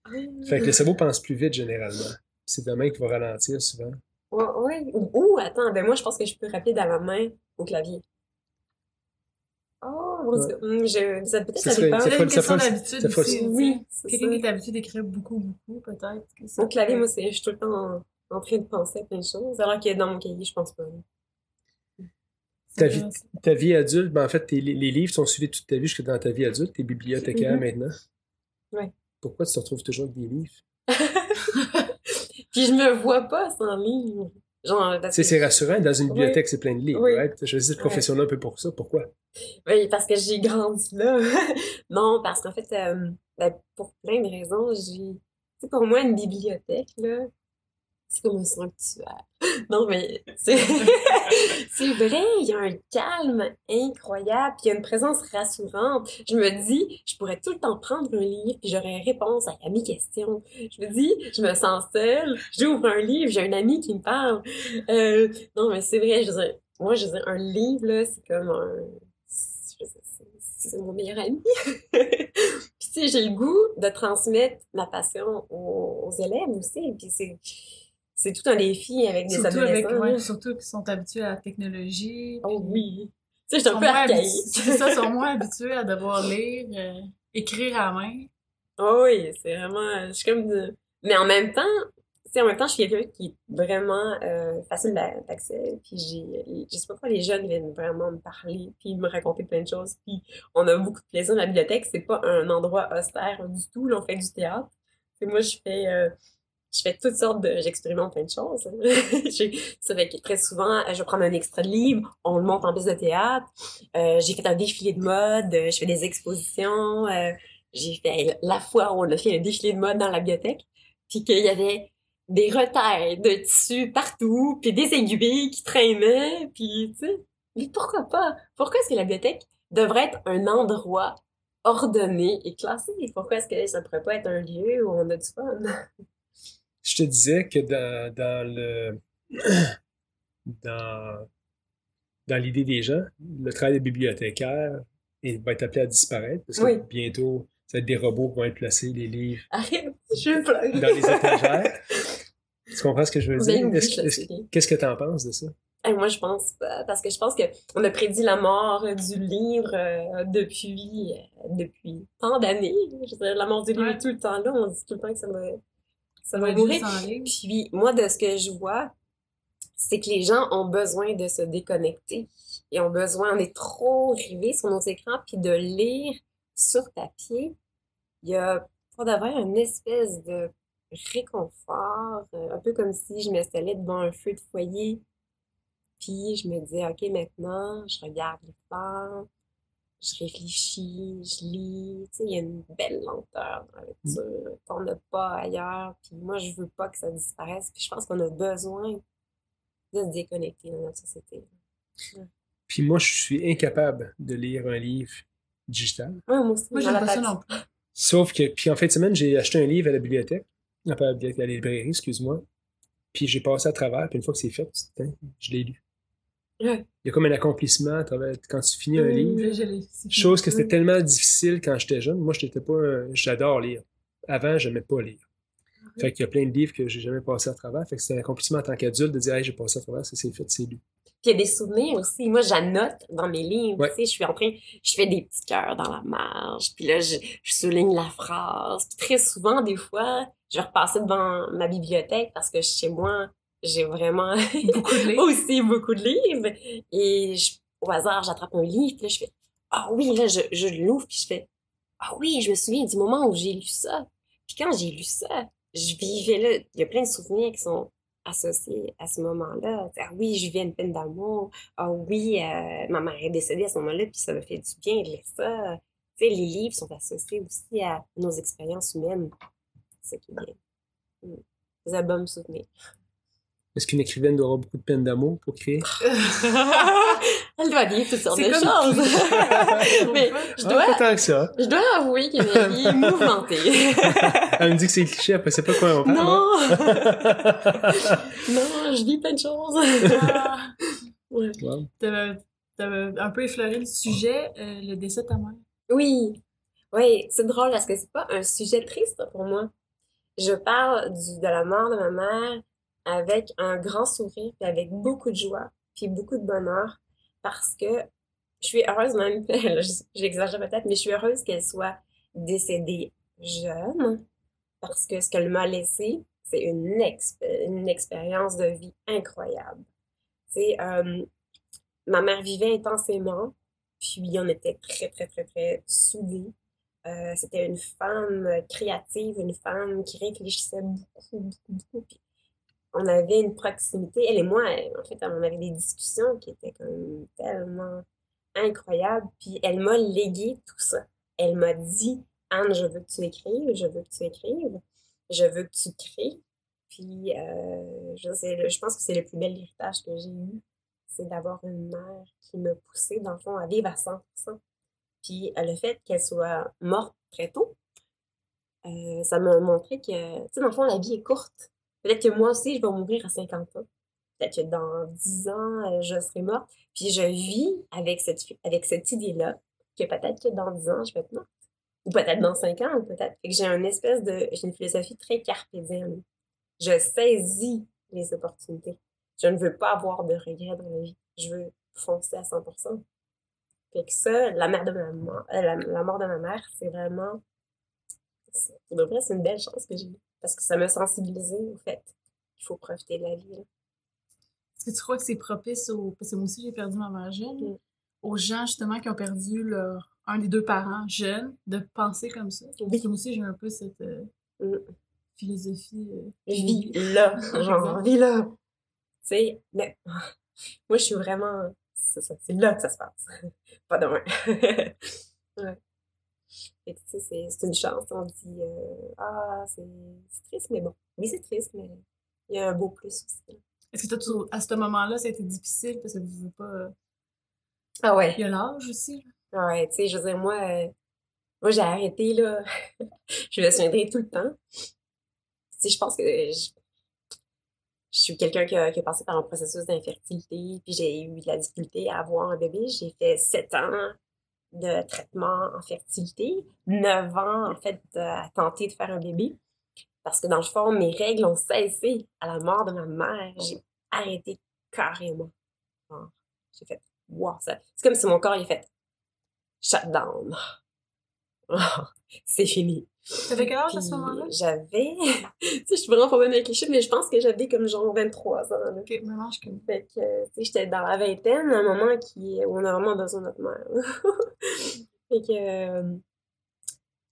Fait que le cerveau pense plus vite généralement. C'est la main qui va ralentir souvent. Ouais. Ou, attends, ben moi, je pense que je peux rappeler dans la main au clavier. Oh, mon Dieu. Hum, je, ça, peut-être Ça ça dépend. C'est une question d'habitude aussi. Oui, Quelqu'un qui est habitué d'écrire beaucoup, beaucoup, peut-être. Au clavier, moi, c'est, je suis tout le temps en, en train de penser à plein de choses, alors que dans mon cahier, je pense pas. Ta vie, ta adulte, ben en fait, les, les livres sont suivis toute ta vie jusque dans ta vie adulte. T'es bibliothécaire Mhm. maintenant. Ouais. Pourquoi tu te retrouves toujours avec des livres? Puis je me vois pas sans livre. C'est, que- rassurant, dans une Oui. bibliothèque, c'est plein de livres, Oui. right? Je cette profession-là un peu pour ça. Pourquoi? Oui, parce que j'ai grandi là. non, parce qu'en fait, euh, ben, pour plein de raisons, j'ai. Tu sais, pour moi, une bibliothèque, là, c'est comme un sanctuaire. non, mais c'est. vrai, il y a un calme incroyable, puis il y a une présence rassurante. Je me dis, je pourrais tout le temps prendre un livre, puis j'aurais réponse à, mes questions. Je me dis, je me sens seule, j'ouvre un livre, j'ai un ami qui me parle. Euh, non, mais c'est vrai, je veux dire, moi, je veux dire, un livre, c'est comme un. C'est mon meilleur ami. puis, tu sais, j'ai le goût de transmettre ma passion aux, aux élèves aussi. Puis, c'est. C'est tout un défi avec des Surtout, avec, adolescents. ouais, là. surtout qu'ils sont habitués à la technologie. Oh oui. Tu sais, j'étais un sont peu archaïque. C'est ça, ils sont moins habitués à devoir lire, euh, écrire à main. Oh oui, c'est vraiment. Je suis comme. de- Mais en même temps, en même temps, je suis quelqu'un qui est vraiment euh, facile d'a- d'accès. Puis j'ai. Je sais pas pourquoi les jeunes viennent vraiment me parler, puis me raconter plein de choses. Puis on a beaucoup de plaisir dans la bibliothèque. C'est pas un endroit austère du tout. Là, on fait du théâtre. Et moi, je fais. euh, je fais toutes sortes de. J'expérimente plein de choses. Ça fait que très souvent, euh, je prendre un extrait de livre, on le monte en pièce de théâtre. Euh, j'ai fait un défilé de mode, je fais des expositions. euh, j'ai fait la fois où on a fait un défilé de mode dans la bibliothèque, puis qu'il y avait des retails de tissus partout, puis des aiguilles qui traînaient, puis tu sais. Mais pourquoi pas? Pourquoi est-ce que la bibliothèque devrait être un endroit ordonné et classé? Pourquoi est-ce que ça pourrait pas être un lieu où on a du fun? Je te disais que dans, dans le dans, dans l'idée des gens, le travail de bibliothécaire il va être appelé à disparaître parce que Oui. bientôt, ça va être des robots qui vont être placés, les livres, Arrête, je dans les étagères. tu comprends ce que je veux dire? oui, Est-ce- je est-ce- sais. Qu'est-ce que tu en penses de ça? Eh, moi, je pense pas, parce que je pense que on a prédit la mort du livre euh, depuis euh, depuis tant d'années. Je veux dire, la mort du livre Ouais. est tout le temps là. On dit tout le temps que ça va ça va. Puis moi, de ce que je vois, c'est que les gens ont besoin de se déconnecter. Ils ont besoin, on est trop rivés sur nos écrans, puis de lire sur papier. Il y a pour d'avoir une espèce de réconfort, euh, un peu comme si je m'installais devant un feu de foyer, puis je me disais, OK, maintenant, je regarde les plantes, je réfléchis, je lis. Tu sais, il y a une belle lenteur dans la lecture qu'on n'a pas ailleurs. Puis moi, je veux pas que ça disparaisse. Puis je pense qu'on a besoin de se déconnecter dans notre société. Puis moi, je suis incapable de lire un livre digital. Ouais, moi aussi. Moi, pas ça non plus. Sauf que, puis en fin de semaine, j'ai acheté un livre à la bibliothèque. À la bibliothèque, à la librairie, excuse-moi. Puis j'ai passé à travers, puis une fois que c'est fait, putain, je l'ai lu. Ouais. Il y a comme un accomplissement à travers, quand tu finis un Mm. livre. Chose que c'était tellement difficile quand j'étais jeune. Moi, j'étais pas un- J'adore lire. Avant, j'aimais pas lire. Fait qu'il y a plein de livres que j'ai jamais passé à travers. Fait que c'est un accomplissement en tant qu'adulte de dire, hey, j'ai passé à travers, ça c'est fait, c'est lu. Puis il y a des souvenirs aussi. Moi, j'annote dans mes livres. Ouais. Tu sais, je suis en train, je fais des petits cœurs dans la marge. Puis là, je, je souligne la phrase. Puis très souvent, des fois, je vais repasser devant ma bibliothèque parce que chez moi, j'ai vraiment Beaucoup de livres. aussi beaucoup de livres. Et je- au hasard, j'attrape un livre. Puis là, je fais, ah oui, là, je, je l'ouvre. Puis je fais, ah oui, je me souviens du moment où j'ai lu ça. Puis quand j'ai lu ça, je vivais là. Il y a plein de souvenirs qui sont associés à ce moment-là. Ah oui, je vivais une peine d'amour. Ah oui, euh, ma mère est décédée à ce moment-là, puis ça m'a fait du bien de lire ça. Tu sais, les livres sont associés aussi à nos expériences humaines. C'est ça qui est bien. Mm. Des albums souvenirs. Est-ce qu'une écrivaine doit avoir beaucoup de peine d'amour pour créer? Elle doit vivre toutes sortes de choses. Mais je Ah, dois, pas que ça. je dois avouer qu'elle est vie mouvementée. Elle me dit que c'est cliché, après c'est pas quoi on parle. non! non, je vis plein de choses. Ah, Ouais. Wow. T'avais t'avais un peu effleuré le sujet, euh, le décès de ta mère? Oui, oui, c'est drôle parce que c'est pas un sujet triste pour moi. Je parle du, de la mort de ma mère avec un grand sourire, puis avec beaucoup de joie, puis beaucoup de bonheur, parce que je suis heureuse même, j'exagère peut-être, mais je suis heureuse qu'elle soit décédée jeune, parce que ce qu'elle m'a laissé, c'est une, exp- une expérience de vie incroyable. Sais, euh, ma mère vivait intensément, puis on était très, très, très, très soudés. Euh, c'était une femme créative, une femme qui réfléchissait beaucoup, beaucoup, beaucoup. Puis on avait une proximité. Elle et moi, en fait, on avait des discussions qui étaient comme tellement incroyables. Puis elle m'a légué tout ça. Elle m'a dit, Anne, je veux que tu écrives, je veux que tu écrives, je veux que tu crées. Puis euh, je, je pense que c'est le plus bel héritage que j'ai eu c'est d'avoir une mère qui m'a poussée, dans le fond, à vivre à 100%. Puis euh, le fait qu'elle soit morte très tôt, euh, ça m'a montré que, tu sais, dans le fond, la vie est courte. Peut-être que moi aussi, je vais mourir à 50 ans. Peut-être que dans 10 ans, euh, je serai morte. Puis je vis avec cette, idée-là, que peut-être que dans 10 ans, je vais être morte. Ou peut-être dans 5 ans, peut-être. Que j'ai une espèce de, j'ai une philosophie très carpe diem. Je saisis les opportunités. Je ne veux pas avoir de regrets dans la vie. Je veux foncer à 100%. Fait que ça, la, mère de ma, ma- euh, la, la mort de ma mère, c'est vraiment... Pour de vrai, c'est une belle chance que j'ai eue. Parce que ça m'a sensibilisé au fait qu'il faut profiter de la vie. là. Est-ce que tu crois que c'est propice aux... Parce que moi aussi, j'ai perdu ma mère jeune. Mm. Aux gens, justement, qui ont perdu leur... un des deux parents jeunes, de penser comme ça? Oui. Parce que moi aussi, j'ai un peu cette euh, Mm. philosophie... euh, Vis là, genre, vis là. Tu sais, mais moi, je suis vraiment... C'est là que ça se passe. Pas demain. ouais. Tu sais, c'est une chance. On dit, euh, ah, c'est triste, mais bon. Oui, c'est triste, mais il y a un beau plus aussi. Est-ce que toi, tu- à ce moment-là, ça a été difficile parce que tu veux pas... euh, Ah ouais. Il y a l'âge aussi? là. Ouais, tu sais, je veux dire, moi, euh, moi j'ai arrêté, là. je me souviendrai tout le temps. Tu sais, je pense que je, je suis quelqu'un qui a, qui a passé par un processus d'infertilité, puis j'ai eu de la difficulté à avoir un bébé. J'ai fait sept ans de traitement en fertilité, neuf ans, en fait, à tenter de faire un bébé. Parce que dans le fond, mes règles ont cessé à la mort de ma mère. J'ai arrêté carrément. J'ai fait, wow, ça... c'est comme si mon corps il fait shut down. c'est fini. T'avais quel âge à ce moment-là? J'avais, tu sais, je suis vraiment pas bonne avec les chiffres, mais je pense que j'avais comme genre 23 ans. Là. Ok, âge que moi. Fait que, tu sais, j'étais dans la vingtaine, un moment qui, où on a vraiment besoin de notre mère. fait que, euh,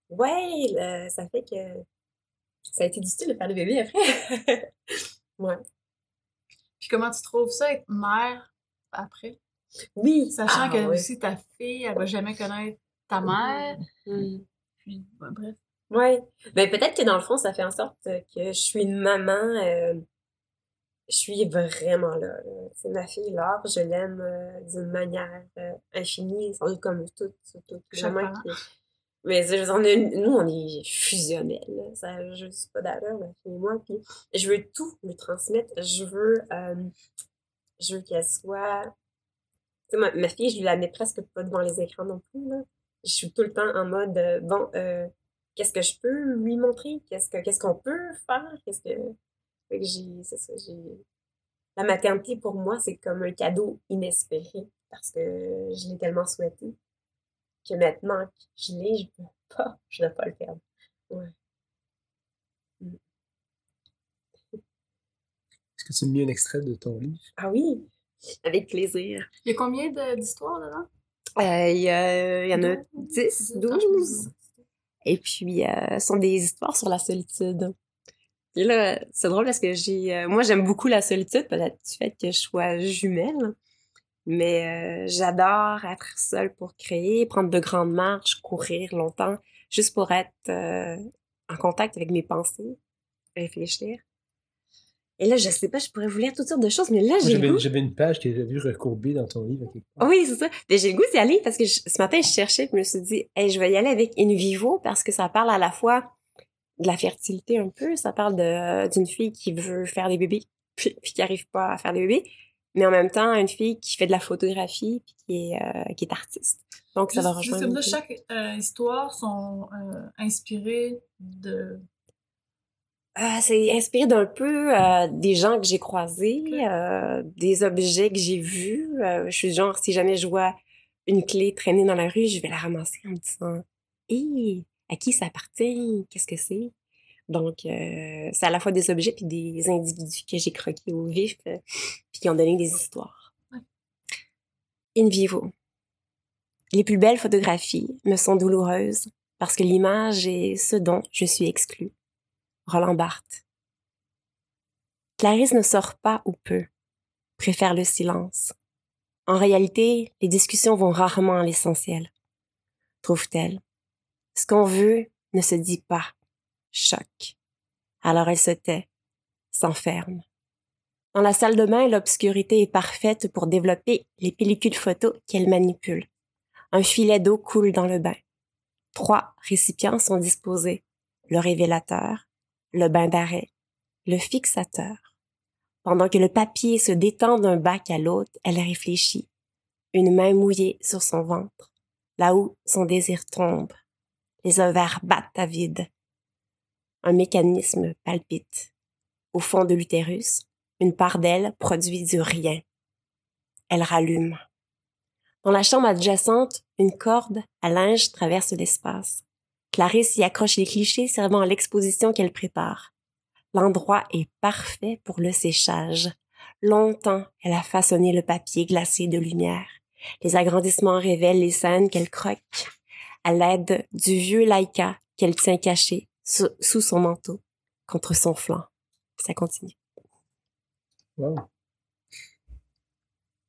ouais, là, ça fait que ça a été difficile de faire le bébé après. ouais. Puis comment tu trouves ça, être mère après? Oui. Sachant Ah, que ouais. aussi ta fille, elle va jamais connaître ta mère. Puis, ben, bref. Ouais. Ben, peut-être que dans le fond, ça fait en sorte que je suis une maman euh, je suis vraiment là. là. C'est ma fille, Laure, je l'aime euh, d'une manière euh, infinie, comme tout, qui- Mais je veux dire, on est- nous, on est fusionnels. là. Ça n'a juste pas d'allure, ma fille et moi. Puis je veux tout lui transmettre. Je veux, je veux qu'elle soit... Ma, ma fille, je lui la mets presque pas devant les écrans non plus. Là. Je suis tout le temps en mode, bon, euh, qu'est-ce que je peux lui montrer? Qu'est-ce que qu'est-ce qu'on peut faire? Qu'est-ce que... Fait que j'ai, c'est ça, j'ai... La maternité, pour moi, c'est comme un cadeau inespéré parce que je l'ai tellement souhaité que maintenant que je l'ai, je peux pas, je ne peux pas le perdre. Ouais. Est-ce que tu me mis un extrait de ton livre? Ah oui, avec plaisir. Il y a combien d'histoires dedans? Euh, Il y, a- il y en a 10, Ah, je me 12. Et puis, euh, ce sont des histoires sur la solitude. Puis là, c'est drôle parce que j'ai... euh, moi, j'aime beaucoup la solitude, peut-être du fait que je sois jumelle. Mais euh, j'adore être seule pour créer, prendre de grandes marches, courir longtemps, juste pour être en contact avec mes pensées, réfléchir. Et là, je sais pas, je pourrais vous lire toutes sortes de choses, mais là, j'ai le J'avais goût... j'avais une page que j'avais vu recourbée dans ton livre. à quelque part. Oui, c'est ça. Mais j'ai le goût d'y aller parce que je- ce matin, je cherchais, puis je me suis dit, hey, je vais y aller avec In Vivo parce que ça parle à la fois de la fertilité un peu, ça parle de d'une fille qui veut faire des bébés, puis, puis qui arrive pas à faire des bébés, mais en même temps, une fille qui fait de la photographie, puis qui est, euh, qui est artiste. Donc, ça va rejoindre... peu. chaque euh, histoire sont euh, inspirées de... Euh, c'est inspiré d'un peu euh, des gens que j'ai croisés, euh, des objets que j'ai vus. Euh, je suis genre, si jamais je vois une clé traîner dans la rue, je vais la ramasser en me disant « Hé, à qui ça appartient? Qu'est-ce que c'est? » Donc, euh, c'est à la fois des objets puis des individus que j'ai croqués au vif euh, puis qui ont donné des histoires. In vivo. Les plus belles photographies me sont douloureuses parce que l'image est ce dont je suis exclue. Roland Barthes. Clarisse ne sort pas ou peu, préfère le silence. En réalité, les discussions vont rarement à l'essentiel. Trouve-t-elle. Ce qu'on veut ne se dit pas. Choc. Alors elle se tait, s'enferme. Dans la salle de bain, l'obscurité est parfaite pour développer les pellicules photos qu'elle manipule. Un filet d'eau coule dans le bain. Trois récipients sont disposés. Le révélateur, le bain d'arrêt, le fixateur. Pendant que le papier se détend d'un bac à l'autre, elle réfléchit, une main mouillée sur son ventre, là où son désir tombe. Les ovaires battent à vide. Un mécanisme palpite. Au fond de l'utérus, une part d'elle produit du rien. Elle rallume. Dans la chambre adjacente, une corde à linge traverse l'espace. Clarisse y accroche les clichés servant à l'exposition qu'elle prépare. L'endroit est parfait pour le séchage. Longtemps, elle a façonné le papier glacé de lumière. Les agrandissements révèlent les scènes qu'elle croque à l'aide du vieux Laika qu'elle tient caché sous, sous son manteau, contre son flanc. Ça continue. Wow.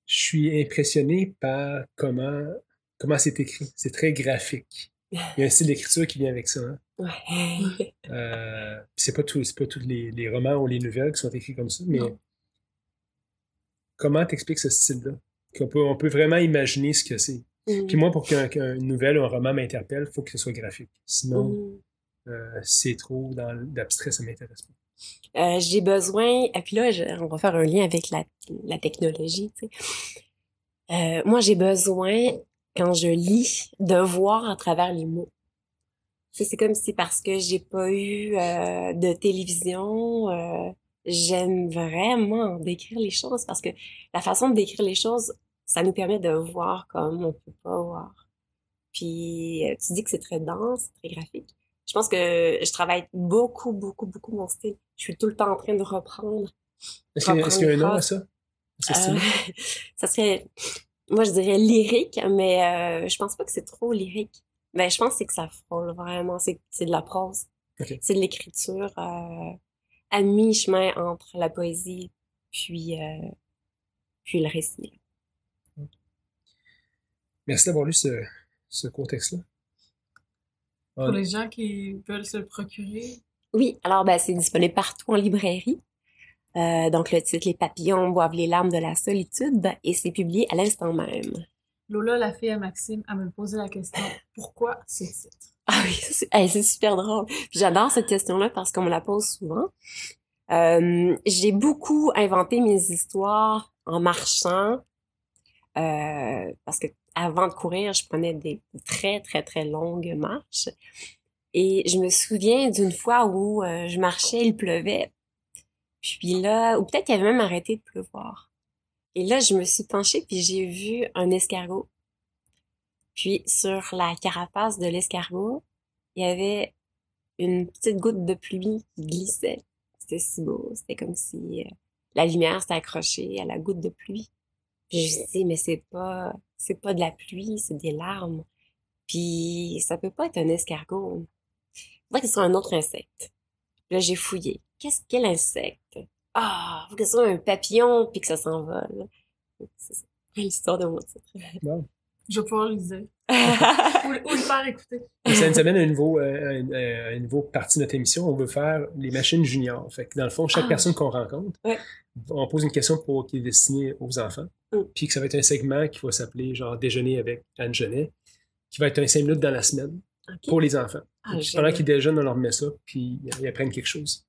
Je suis impressionné par comment comment c'est écrit. C'est très graphique. Il y a un style d'écriture qui vient avec ça. hein. Ouais. Euh, puis c'est pas tous les, les romans ou les nouvelles qui sont écrits comme ça, mais Non. comment t'expliques ce style-là? Qu'on peut, on peut vraiment imaginer ce que c'est. Puis moi, pour qu'un- qu'une nouvelle ou un roman m'interpelle, il faut que ce soit graphique. Sinon, Mm. euh, c'est trop dans l'abstrait, ça m'intéresse pas. Euh, j'ai besoin, et puis là, je- on va faire un lien avec la, la technologie, tu sais. Euh, moi, j'ai besoin, quand je lis, de voir à travers les mots. C'est comme si parce que j'ai pas eu euh, de télévision, euh, j'aime vraiment décrire les choses parce que la façon de décrire les choses, ça nous permet de voir comme on peut pas voir. Puis, euh, tu dis que c'est très dense, très graphique. Je pense que je travaille beaucoup, beaucoup, beaucoup mon style. Je suis tout le temps en train de reprendre. Est-ce qu'il y a- un nom à ça? Euh, ça serait, moi je dirais lyrique, mais euh, je pense pas que c'est trop lyrique. Ben, je pense que c'est que ça frôle vraiment. C'est c'est de la prose. C'est de l'écriture euh, à mi-chemin entre la poésie puis, euh, puis le récit. Merci d'avoir lu ce, ce contexte-là. Pour les gens qui veulent se le procurer. Oui, alors ben, c'est disponible partout en librairie. Euh, donc le titre Les papillons boivent les larmes de la solitude et c'est publié à l'instant même. Lola, la fille à Maxime, elle me posait la question pourquoi ce titre Ah oui, c'est hey, super drôle. J'adore cette question-là parce qu'on me la pose souvent. Euh, j'ai beaucoup inventé mes histoires en marchant euh, parce que avant de courir, je prenais des très très très longues marches. Et je me souviens d'une fois où euh, je marchais, il pleuvait. Puis là, ou peut-être qu'il avait même arrêté de pleuvoir. Et là, je me suis penchée puis j'ai vu un escargot. Puis sur la carapace de l'escargot, il y avait une petite goutte de pluie qui glissait. C'était si beau. C'était comme si euh, la lumière s'était accrochée à la goutte de pluie. Je me suis dit, mais c'est pas, c'est pas de la pluie, c'est des larmes. Puis ça peut pas être un escargot. Faudrait que ce un autre insecte. Là, j'ai fouillé. Qu'est-ce quel insecte? Ah, faut que ce soit un papillon puis que ça s'envole. C'est ça. l'histoire de mon titre. Je vais pouvoir le dire. ou, ou le faire écouter. Ça nous amène à une nouveau, euh, une nouveau partie de notre émission. On veut faire les machines juniors. Fait que dans le fond, chaque Ah. personne qu'on rencontre, Ouais. on pose une question pour, qui est destinée aux enfants. Mm. Puis que ça va être un segment qui va s'appeler genre Déjeuner avec Anne Genet, qui va être un 5 minutes dans la semaine pour les enfants. Ah, pendant qu'ils déjeunent, on leur met ça, puis ils apprennent quelque chose.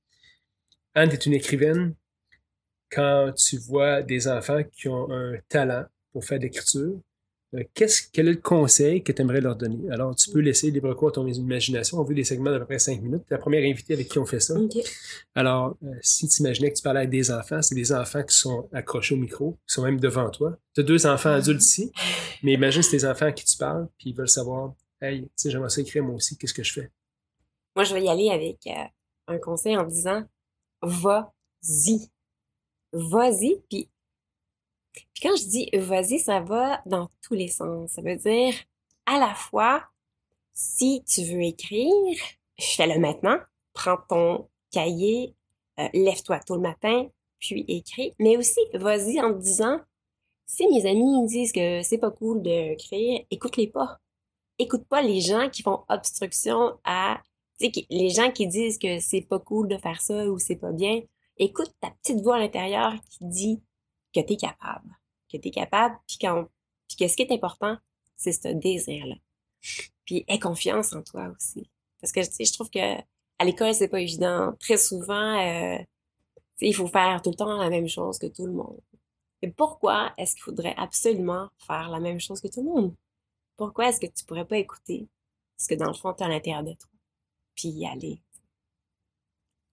Anne est une écrivaine. Quand tu vois des enfants qui ont un talent pour faire de l'écriture, euh, qu'est-ce, quel est le conseil que tu aimerais leur donner? Alors, tu peux laisser libre cours à ton imagination. On veut des segments d'à peu près 5 minutes. T'es la première invitée avec qui on fait ça. Alors, euh, si tu imaginais que tu parlais avec des enfants, c'est des enfants qui sont accrochés au micro, qui sont même devant toi. Tu as deux enfants adultes ici, mais imagine c'est tes enfants à qui tu parles, puis ils veulent savoir, hey, tu sais, j'aimerais ça écrire moi aussi, qu'est-ce que je fais? Moi, je vais y aller avec euh, un conseil en disant vas-y. Vas-y. Puis, quand je dis vas-y, ça va dans tous les sens. Ça veut dire à la fois, si tu veux écrire, fais-le maintenant. Prends ton cahier, euh, lève-toi tôt le matin, puis écris. Mais aussi, vas-y en te disant, si mes amis me disent que c'est pas cool d'écrire, écoute-les pas. Écoute pas les gens qui font obstruction à les gens qui disent que c'est pas cool de faire ça ou c'est pas bien, écoute ta petite voix à l'intérieur qui dit que t'es capable, que t'es capable, puis que ce qui est important, c'est ce désir-là. Puis aie confiance en toi aussi, parce que tu sais, je trouve que à l'école c'est pas évident. Très souvent, euh, tu il faut faire tout le temps la même chose que tout le monde. Mais pourquoi est-ce qu'il faudrait absolument faire la même chose que tout le monde? Pourquoi est-ce que tu pourrais pas écouter ce que dans le fond t'as à l'intérieur de toi? Puis y aller.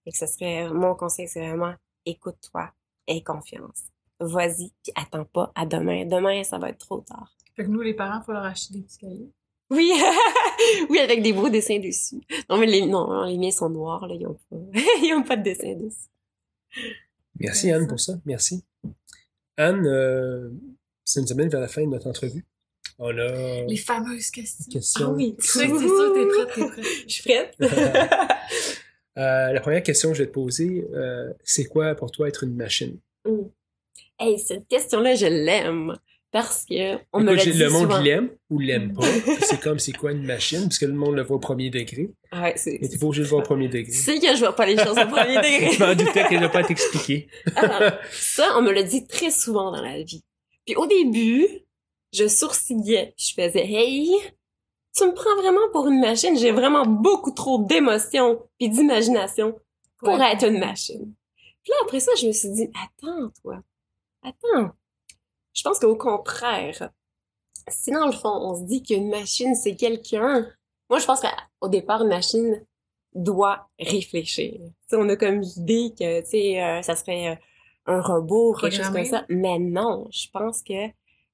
Et que ce serait, mon conseil, c'est vraiment écoute-toi, aie confiance. Vas-y, puis attends pas à demain. Demain, ça va être trop tard. Fait que nous, les parents, faut leur acheter des petits cahiers. Oui, oui, avec des beaux dessins dessus. Non, mais les, non, les miens sont noirs, là, ils ont pas, ils ont pas de dessin dessus. Merci Anne pour ça, merci. Anne, euh, ça nous amène vers la fin de notre entrevue. A Les fameuses questions. une question. Ah oui, C'est sûr, c'est t'es prête, t'es prête. Je suis prête. Euh, la première question que je vais te poser, euh, c'est quoi pour toi être une machine? Mm. Hey, cette question-là, je l'aime. Parce que on me l'a dit le monde souvent. l'aime ou l'aime pas. c'est comme c'est quoi une machine, puisque le monde le voit au premier degré. Ah Ouais, c'est, Mais t'es pas obligé de le voir au premier degré. sais que je vois pas les choses au premier degré. je m'en doutais qu'elle n'a pas été expliquée. Alors, ça, on me l'a dit très souvent dans la vie. Puis au début, je sourcillais. Je faisais, hey, tu me prends vraiment pour une machine? J'ai vraiment beaucoup trop d'émotions puis d'imagination pour Ouais. être une machine. Puis là, après ça, je me suis dit, attends, toi. Attends. Je pense qu'au contraire, si dans le fond, on se dit qu'une machine, c'est quelqu'un, moi, je pense qu'au départ, une machine doit réfléchir. On a comme l'idée que, tu sais, euh, ça serait euh, un robot, quelque chose comme ça. Mais non, je pense que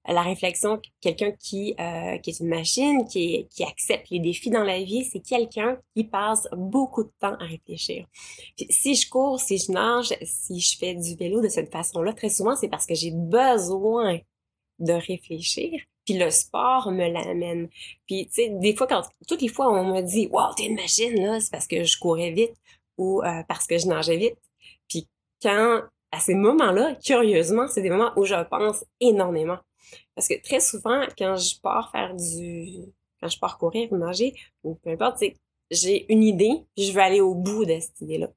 la réflexion, quelqu'un qui, euh, qui est une machine, qui, qui accepte les défis dans la vie, c'est quelqu'un qui passe beaucoup de temps à réfléchir. Si je cours, si je nage, si je fais du vélo de cette façon-là, très souvent, c'est parce que j'ai besoin de réfléchir. Puis le sport me l'amène. Puis, tu sais, des fois, quand, toutes les fois, on me dit, wow, t'es une machine, là, c'est parce que je courais vite ou euh, parce que je nageais vite. Puis quand, à ces moments-là, curieusement, c'est des moments où je pense énormément. Parce que très souvent, quand je pars faire du, quand je pars courir ou nager, ou peu importe, j'ai une idée, puis je veux aller au bout de cette idée-là.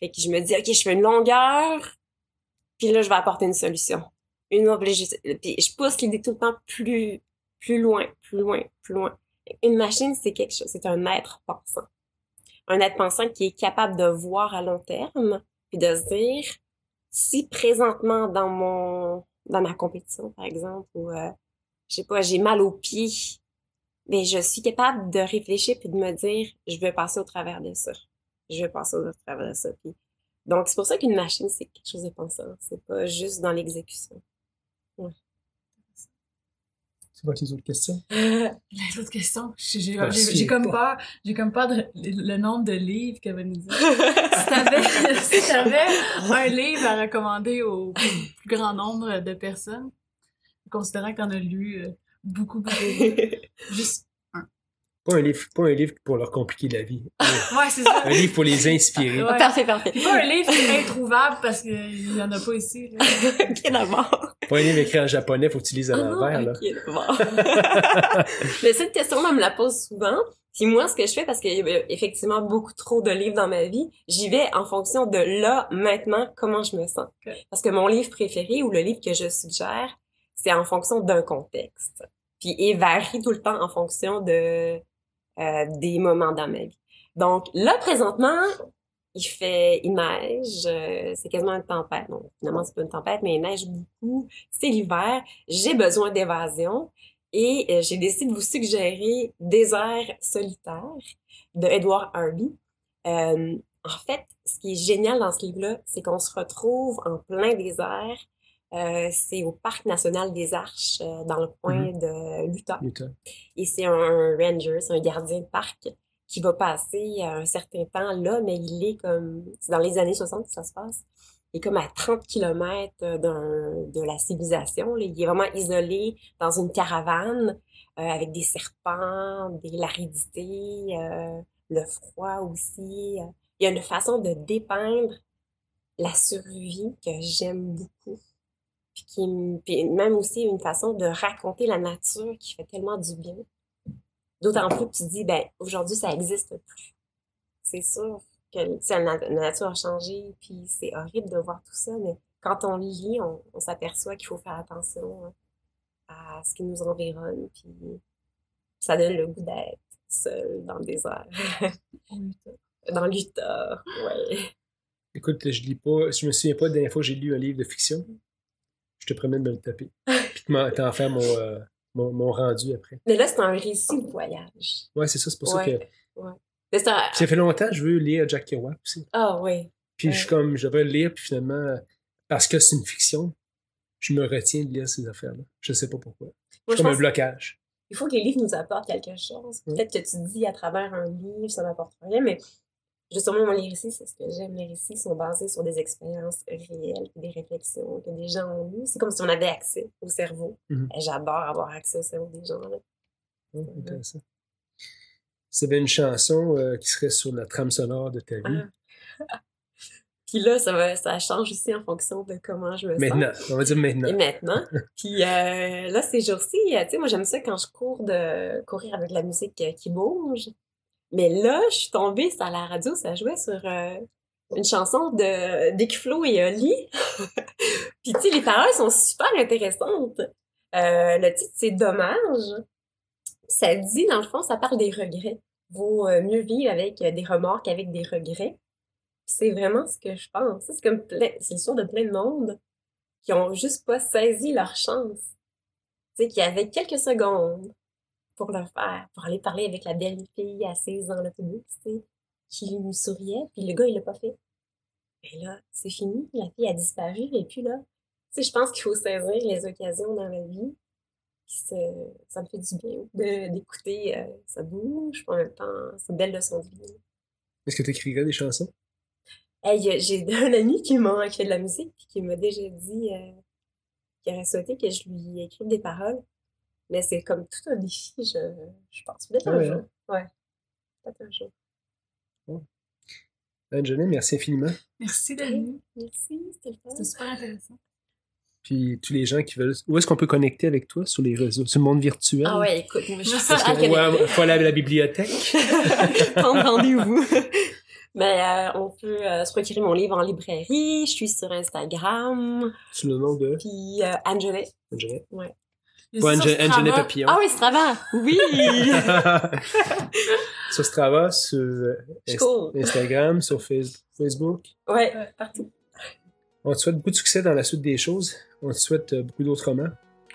Fait que je me dis, OK, je fais une longueur, Puis là, je vais apporter une solution. Une obligée. Puis je pousse l'idée tout le temps plus, plus loin, plus loin, plus loin. Une machine, c'est quelque chose, c'est un être pensant. Un être pensant qui est capable de voir à long terme, puis de se dire, si présentement dans mon, dans ma compétition, par exemple, ou, euh, je sais pas, j'ai mal aux pieds, mais je suis capable de réfléchir puis de me dire, je vais passer au travers de ça. Je vais passer au travers de ça. Puis, donc, c'est pour ça qu'une machine, c'est quelque chose de pensant. C'est pas juste dans l'exécution. C'est quoi tes autres questions? Les autres questions, j'ai Ah, si, comme pas. peur, j'ai comme peur de le nombre de livres qu'elle va nous dire. si t'avais, si t'avais un livre à recommander au plus grand nombre de personnes, considérant que t'en as lu euh, beaucoup, beaucoup, juste, Pas un livre, pas un livre pour leur compliquer la vie. ouais, c'est ça. un livre pour les inspirer. Ouais. Parfait, parfait. Pas un livre qui est introuvable parce qu'il y en a pas ici. là. ok, d'abord. Pas un livre écrit en japonais, faut que tu lises à Ah l'envers, là. Mais cette question-là, on me la pose souvent. Puis moi, ce que je fais, parce qu'il y a effectivement beaucoup trop de livres dans ma vie, j'y vais en fonction de là, maintenant, comment je me sens. Parce que mon livre préféré ou le livre que je suggère, c'est en fonction d'un contexte. Puis il varie tout le temps en fonction de euh, des moments dans. Donc là, présentement, il fait, il neige, euh, c'est quasiment une tempête. Non, finalement, c'est pas une tempête, mais il neige beaucoup. C'est l'hiver. J'ai besoin d'évasion. Et euh, j'ai décidé de vous suggérer Désert solitaire de Edward Harvey. En fait, ce qui est génial dans ce livre-là, c'est qu'on se retrouve en plein désert. Euh, c'est au Parc national des Arches, euh, dans le coin de l'Utah. Utah. Et c'est un ranger, c'est un gardien de parc qui va passer un certain temps là, mais il est comme, c'est dans les années 60 que ça se passe. Il est comme à 30 kilomètres d'un, de la civilisation. là. Il est vraiment isolé dans une caravane euh, avec des serpents, des laridités, euh, le froid aussi. Euh, Il y a une façon de dépeindre la survie que j'aime beaucoup. Puis, qui, puis même aussi une façon de raconter la nature qui fait tellement du bien. D'autant plus que tu dis, ben, aujourd'hui, ça n'existe plus. C'est sûr que la, na- la nature a changé, puis c'est horrible de voir tout ça, mais quand on lit, on, on s'aperçoit qu'il faut faire attention hein, à ce qui nous environne, puis ça donne le goût d'être seul dans le désert. dans l'Utah, ouais. Écoute, je lis pas, je me souviens pas de la dernière fois que j'ai lu un livre de fiction. Je te promets de me le taper. Puis t'en faire mon, euh, mon, mon rendu après. Mais là, c'est un récit de voyage. Ouais, c'est ça, c'est pour ça Ouais. que. C'est un... Ça fait longtemps que je veux lire Jack Kerouac aussi. Ah, oui. Puis je suis comme, je vais le lire, puis finalement, parce que c'est une fiction, je me retiens de lire ces affaires-là. Je sais pas pourquoi. C'est comme un blocage. il faut que les livres nous apportent quelque chose. Peut-être que tu dis à travers un livre, ça n'apporte rien, mais justement, les récits, c'est ce que j'aime. Les récits sont basés sur des expériences réelles, des réflexions que des gens ont eues. C'est comme si on avait accès au cerveau. Mhm. Et J'adore avoir accès au cerveau des gens. là. Ouais, intéressant. Si avait une chanson euh, qui serait sur la trame sonore de ta vie, Puis là, ça, va, ça change aussi en fonction de comment je me sens. maintenant, on va dire maintenant. Et maintenant. Puis euh, là, ces jours-ci, euh, tu sais, moi, j'aime ça quand je cours de courir avec la musique qui bouge. Mais là, je suis tombée sur la radio, ça jouait sur euh, une chanson de d'Ekflo et Oli. Puis tu sais, les paroles sont super intéressantes. Euh, le titre, c'est Dommage. Ça dit, dans le fond, ça parle des regrets. Vaut euh, mieux vivre avec des remords qu'avec des regrets. C'est vraiment ce que je pense. C'est comme plein, c'est l'histoire de plein de monde qui ont juste pas saisi leur chance. Tu sais, qui avaient quelques secondes pour le faire, pour aller parler avec la belle fille assise dans l'autobus, tu sais, qui lui souriait, puis le gars, il l'a pas fait. Et là, c'est fini, la fille a disparu, et puis là, tu sais, je pense qu'il faut saisir les occasions dans la vie. Ça me fait du bien de- d'écouter, euh, ça bouge, en même temps, c'est une belle leçon de vie. Est-ce que tu écrirais des chansons? Hey, j'ai un ami qui m'a fait de la musique puis qui m'a déjà dit euh, qu'il aurait souhaité que je lui écrive des paroles. Mais c'est comme tout un défi, je, je pense. Peut-être Ah un ouais, jour. Ouais. Peut-être un jour. Anne-Jeanne, merci infiniment. Merci, Denis. Merci, c'était le fun. C'était super intéressant. Puis tous les gens qui veulent. Où est-ce qu'on peut connecter avec toi? Sur les réseaux? Sur le monde virtuel? Ah ouais, écoute, moi, je suis que, ouais, faut aller à la bibliothèque? Prendre rendez-vous. Mais euh, on peut euh, se procurer mon livre en librairie. Je suis sur Instagram. Sous le nom de? Puis euh, Angelet. Angelet. Il sur Strava. Angelet Papillon. Ah oui, Strava. Oui. sur Strava, sur cool. Instagram, sur Face- Facebook. Ouais, partout. On te souhaite beaucoup de succès dans la suite des choses. On te souhaite euh, beaucoup d'autres romans.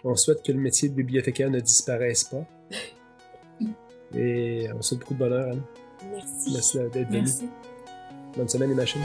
On souhaite que le métier de bibliothécaire ne disparaisse pas. Et on te souhaite beaucoup de bonheur, Anne. Merci. Merci d'être venue. Merci. Bonne semaine, les machines.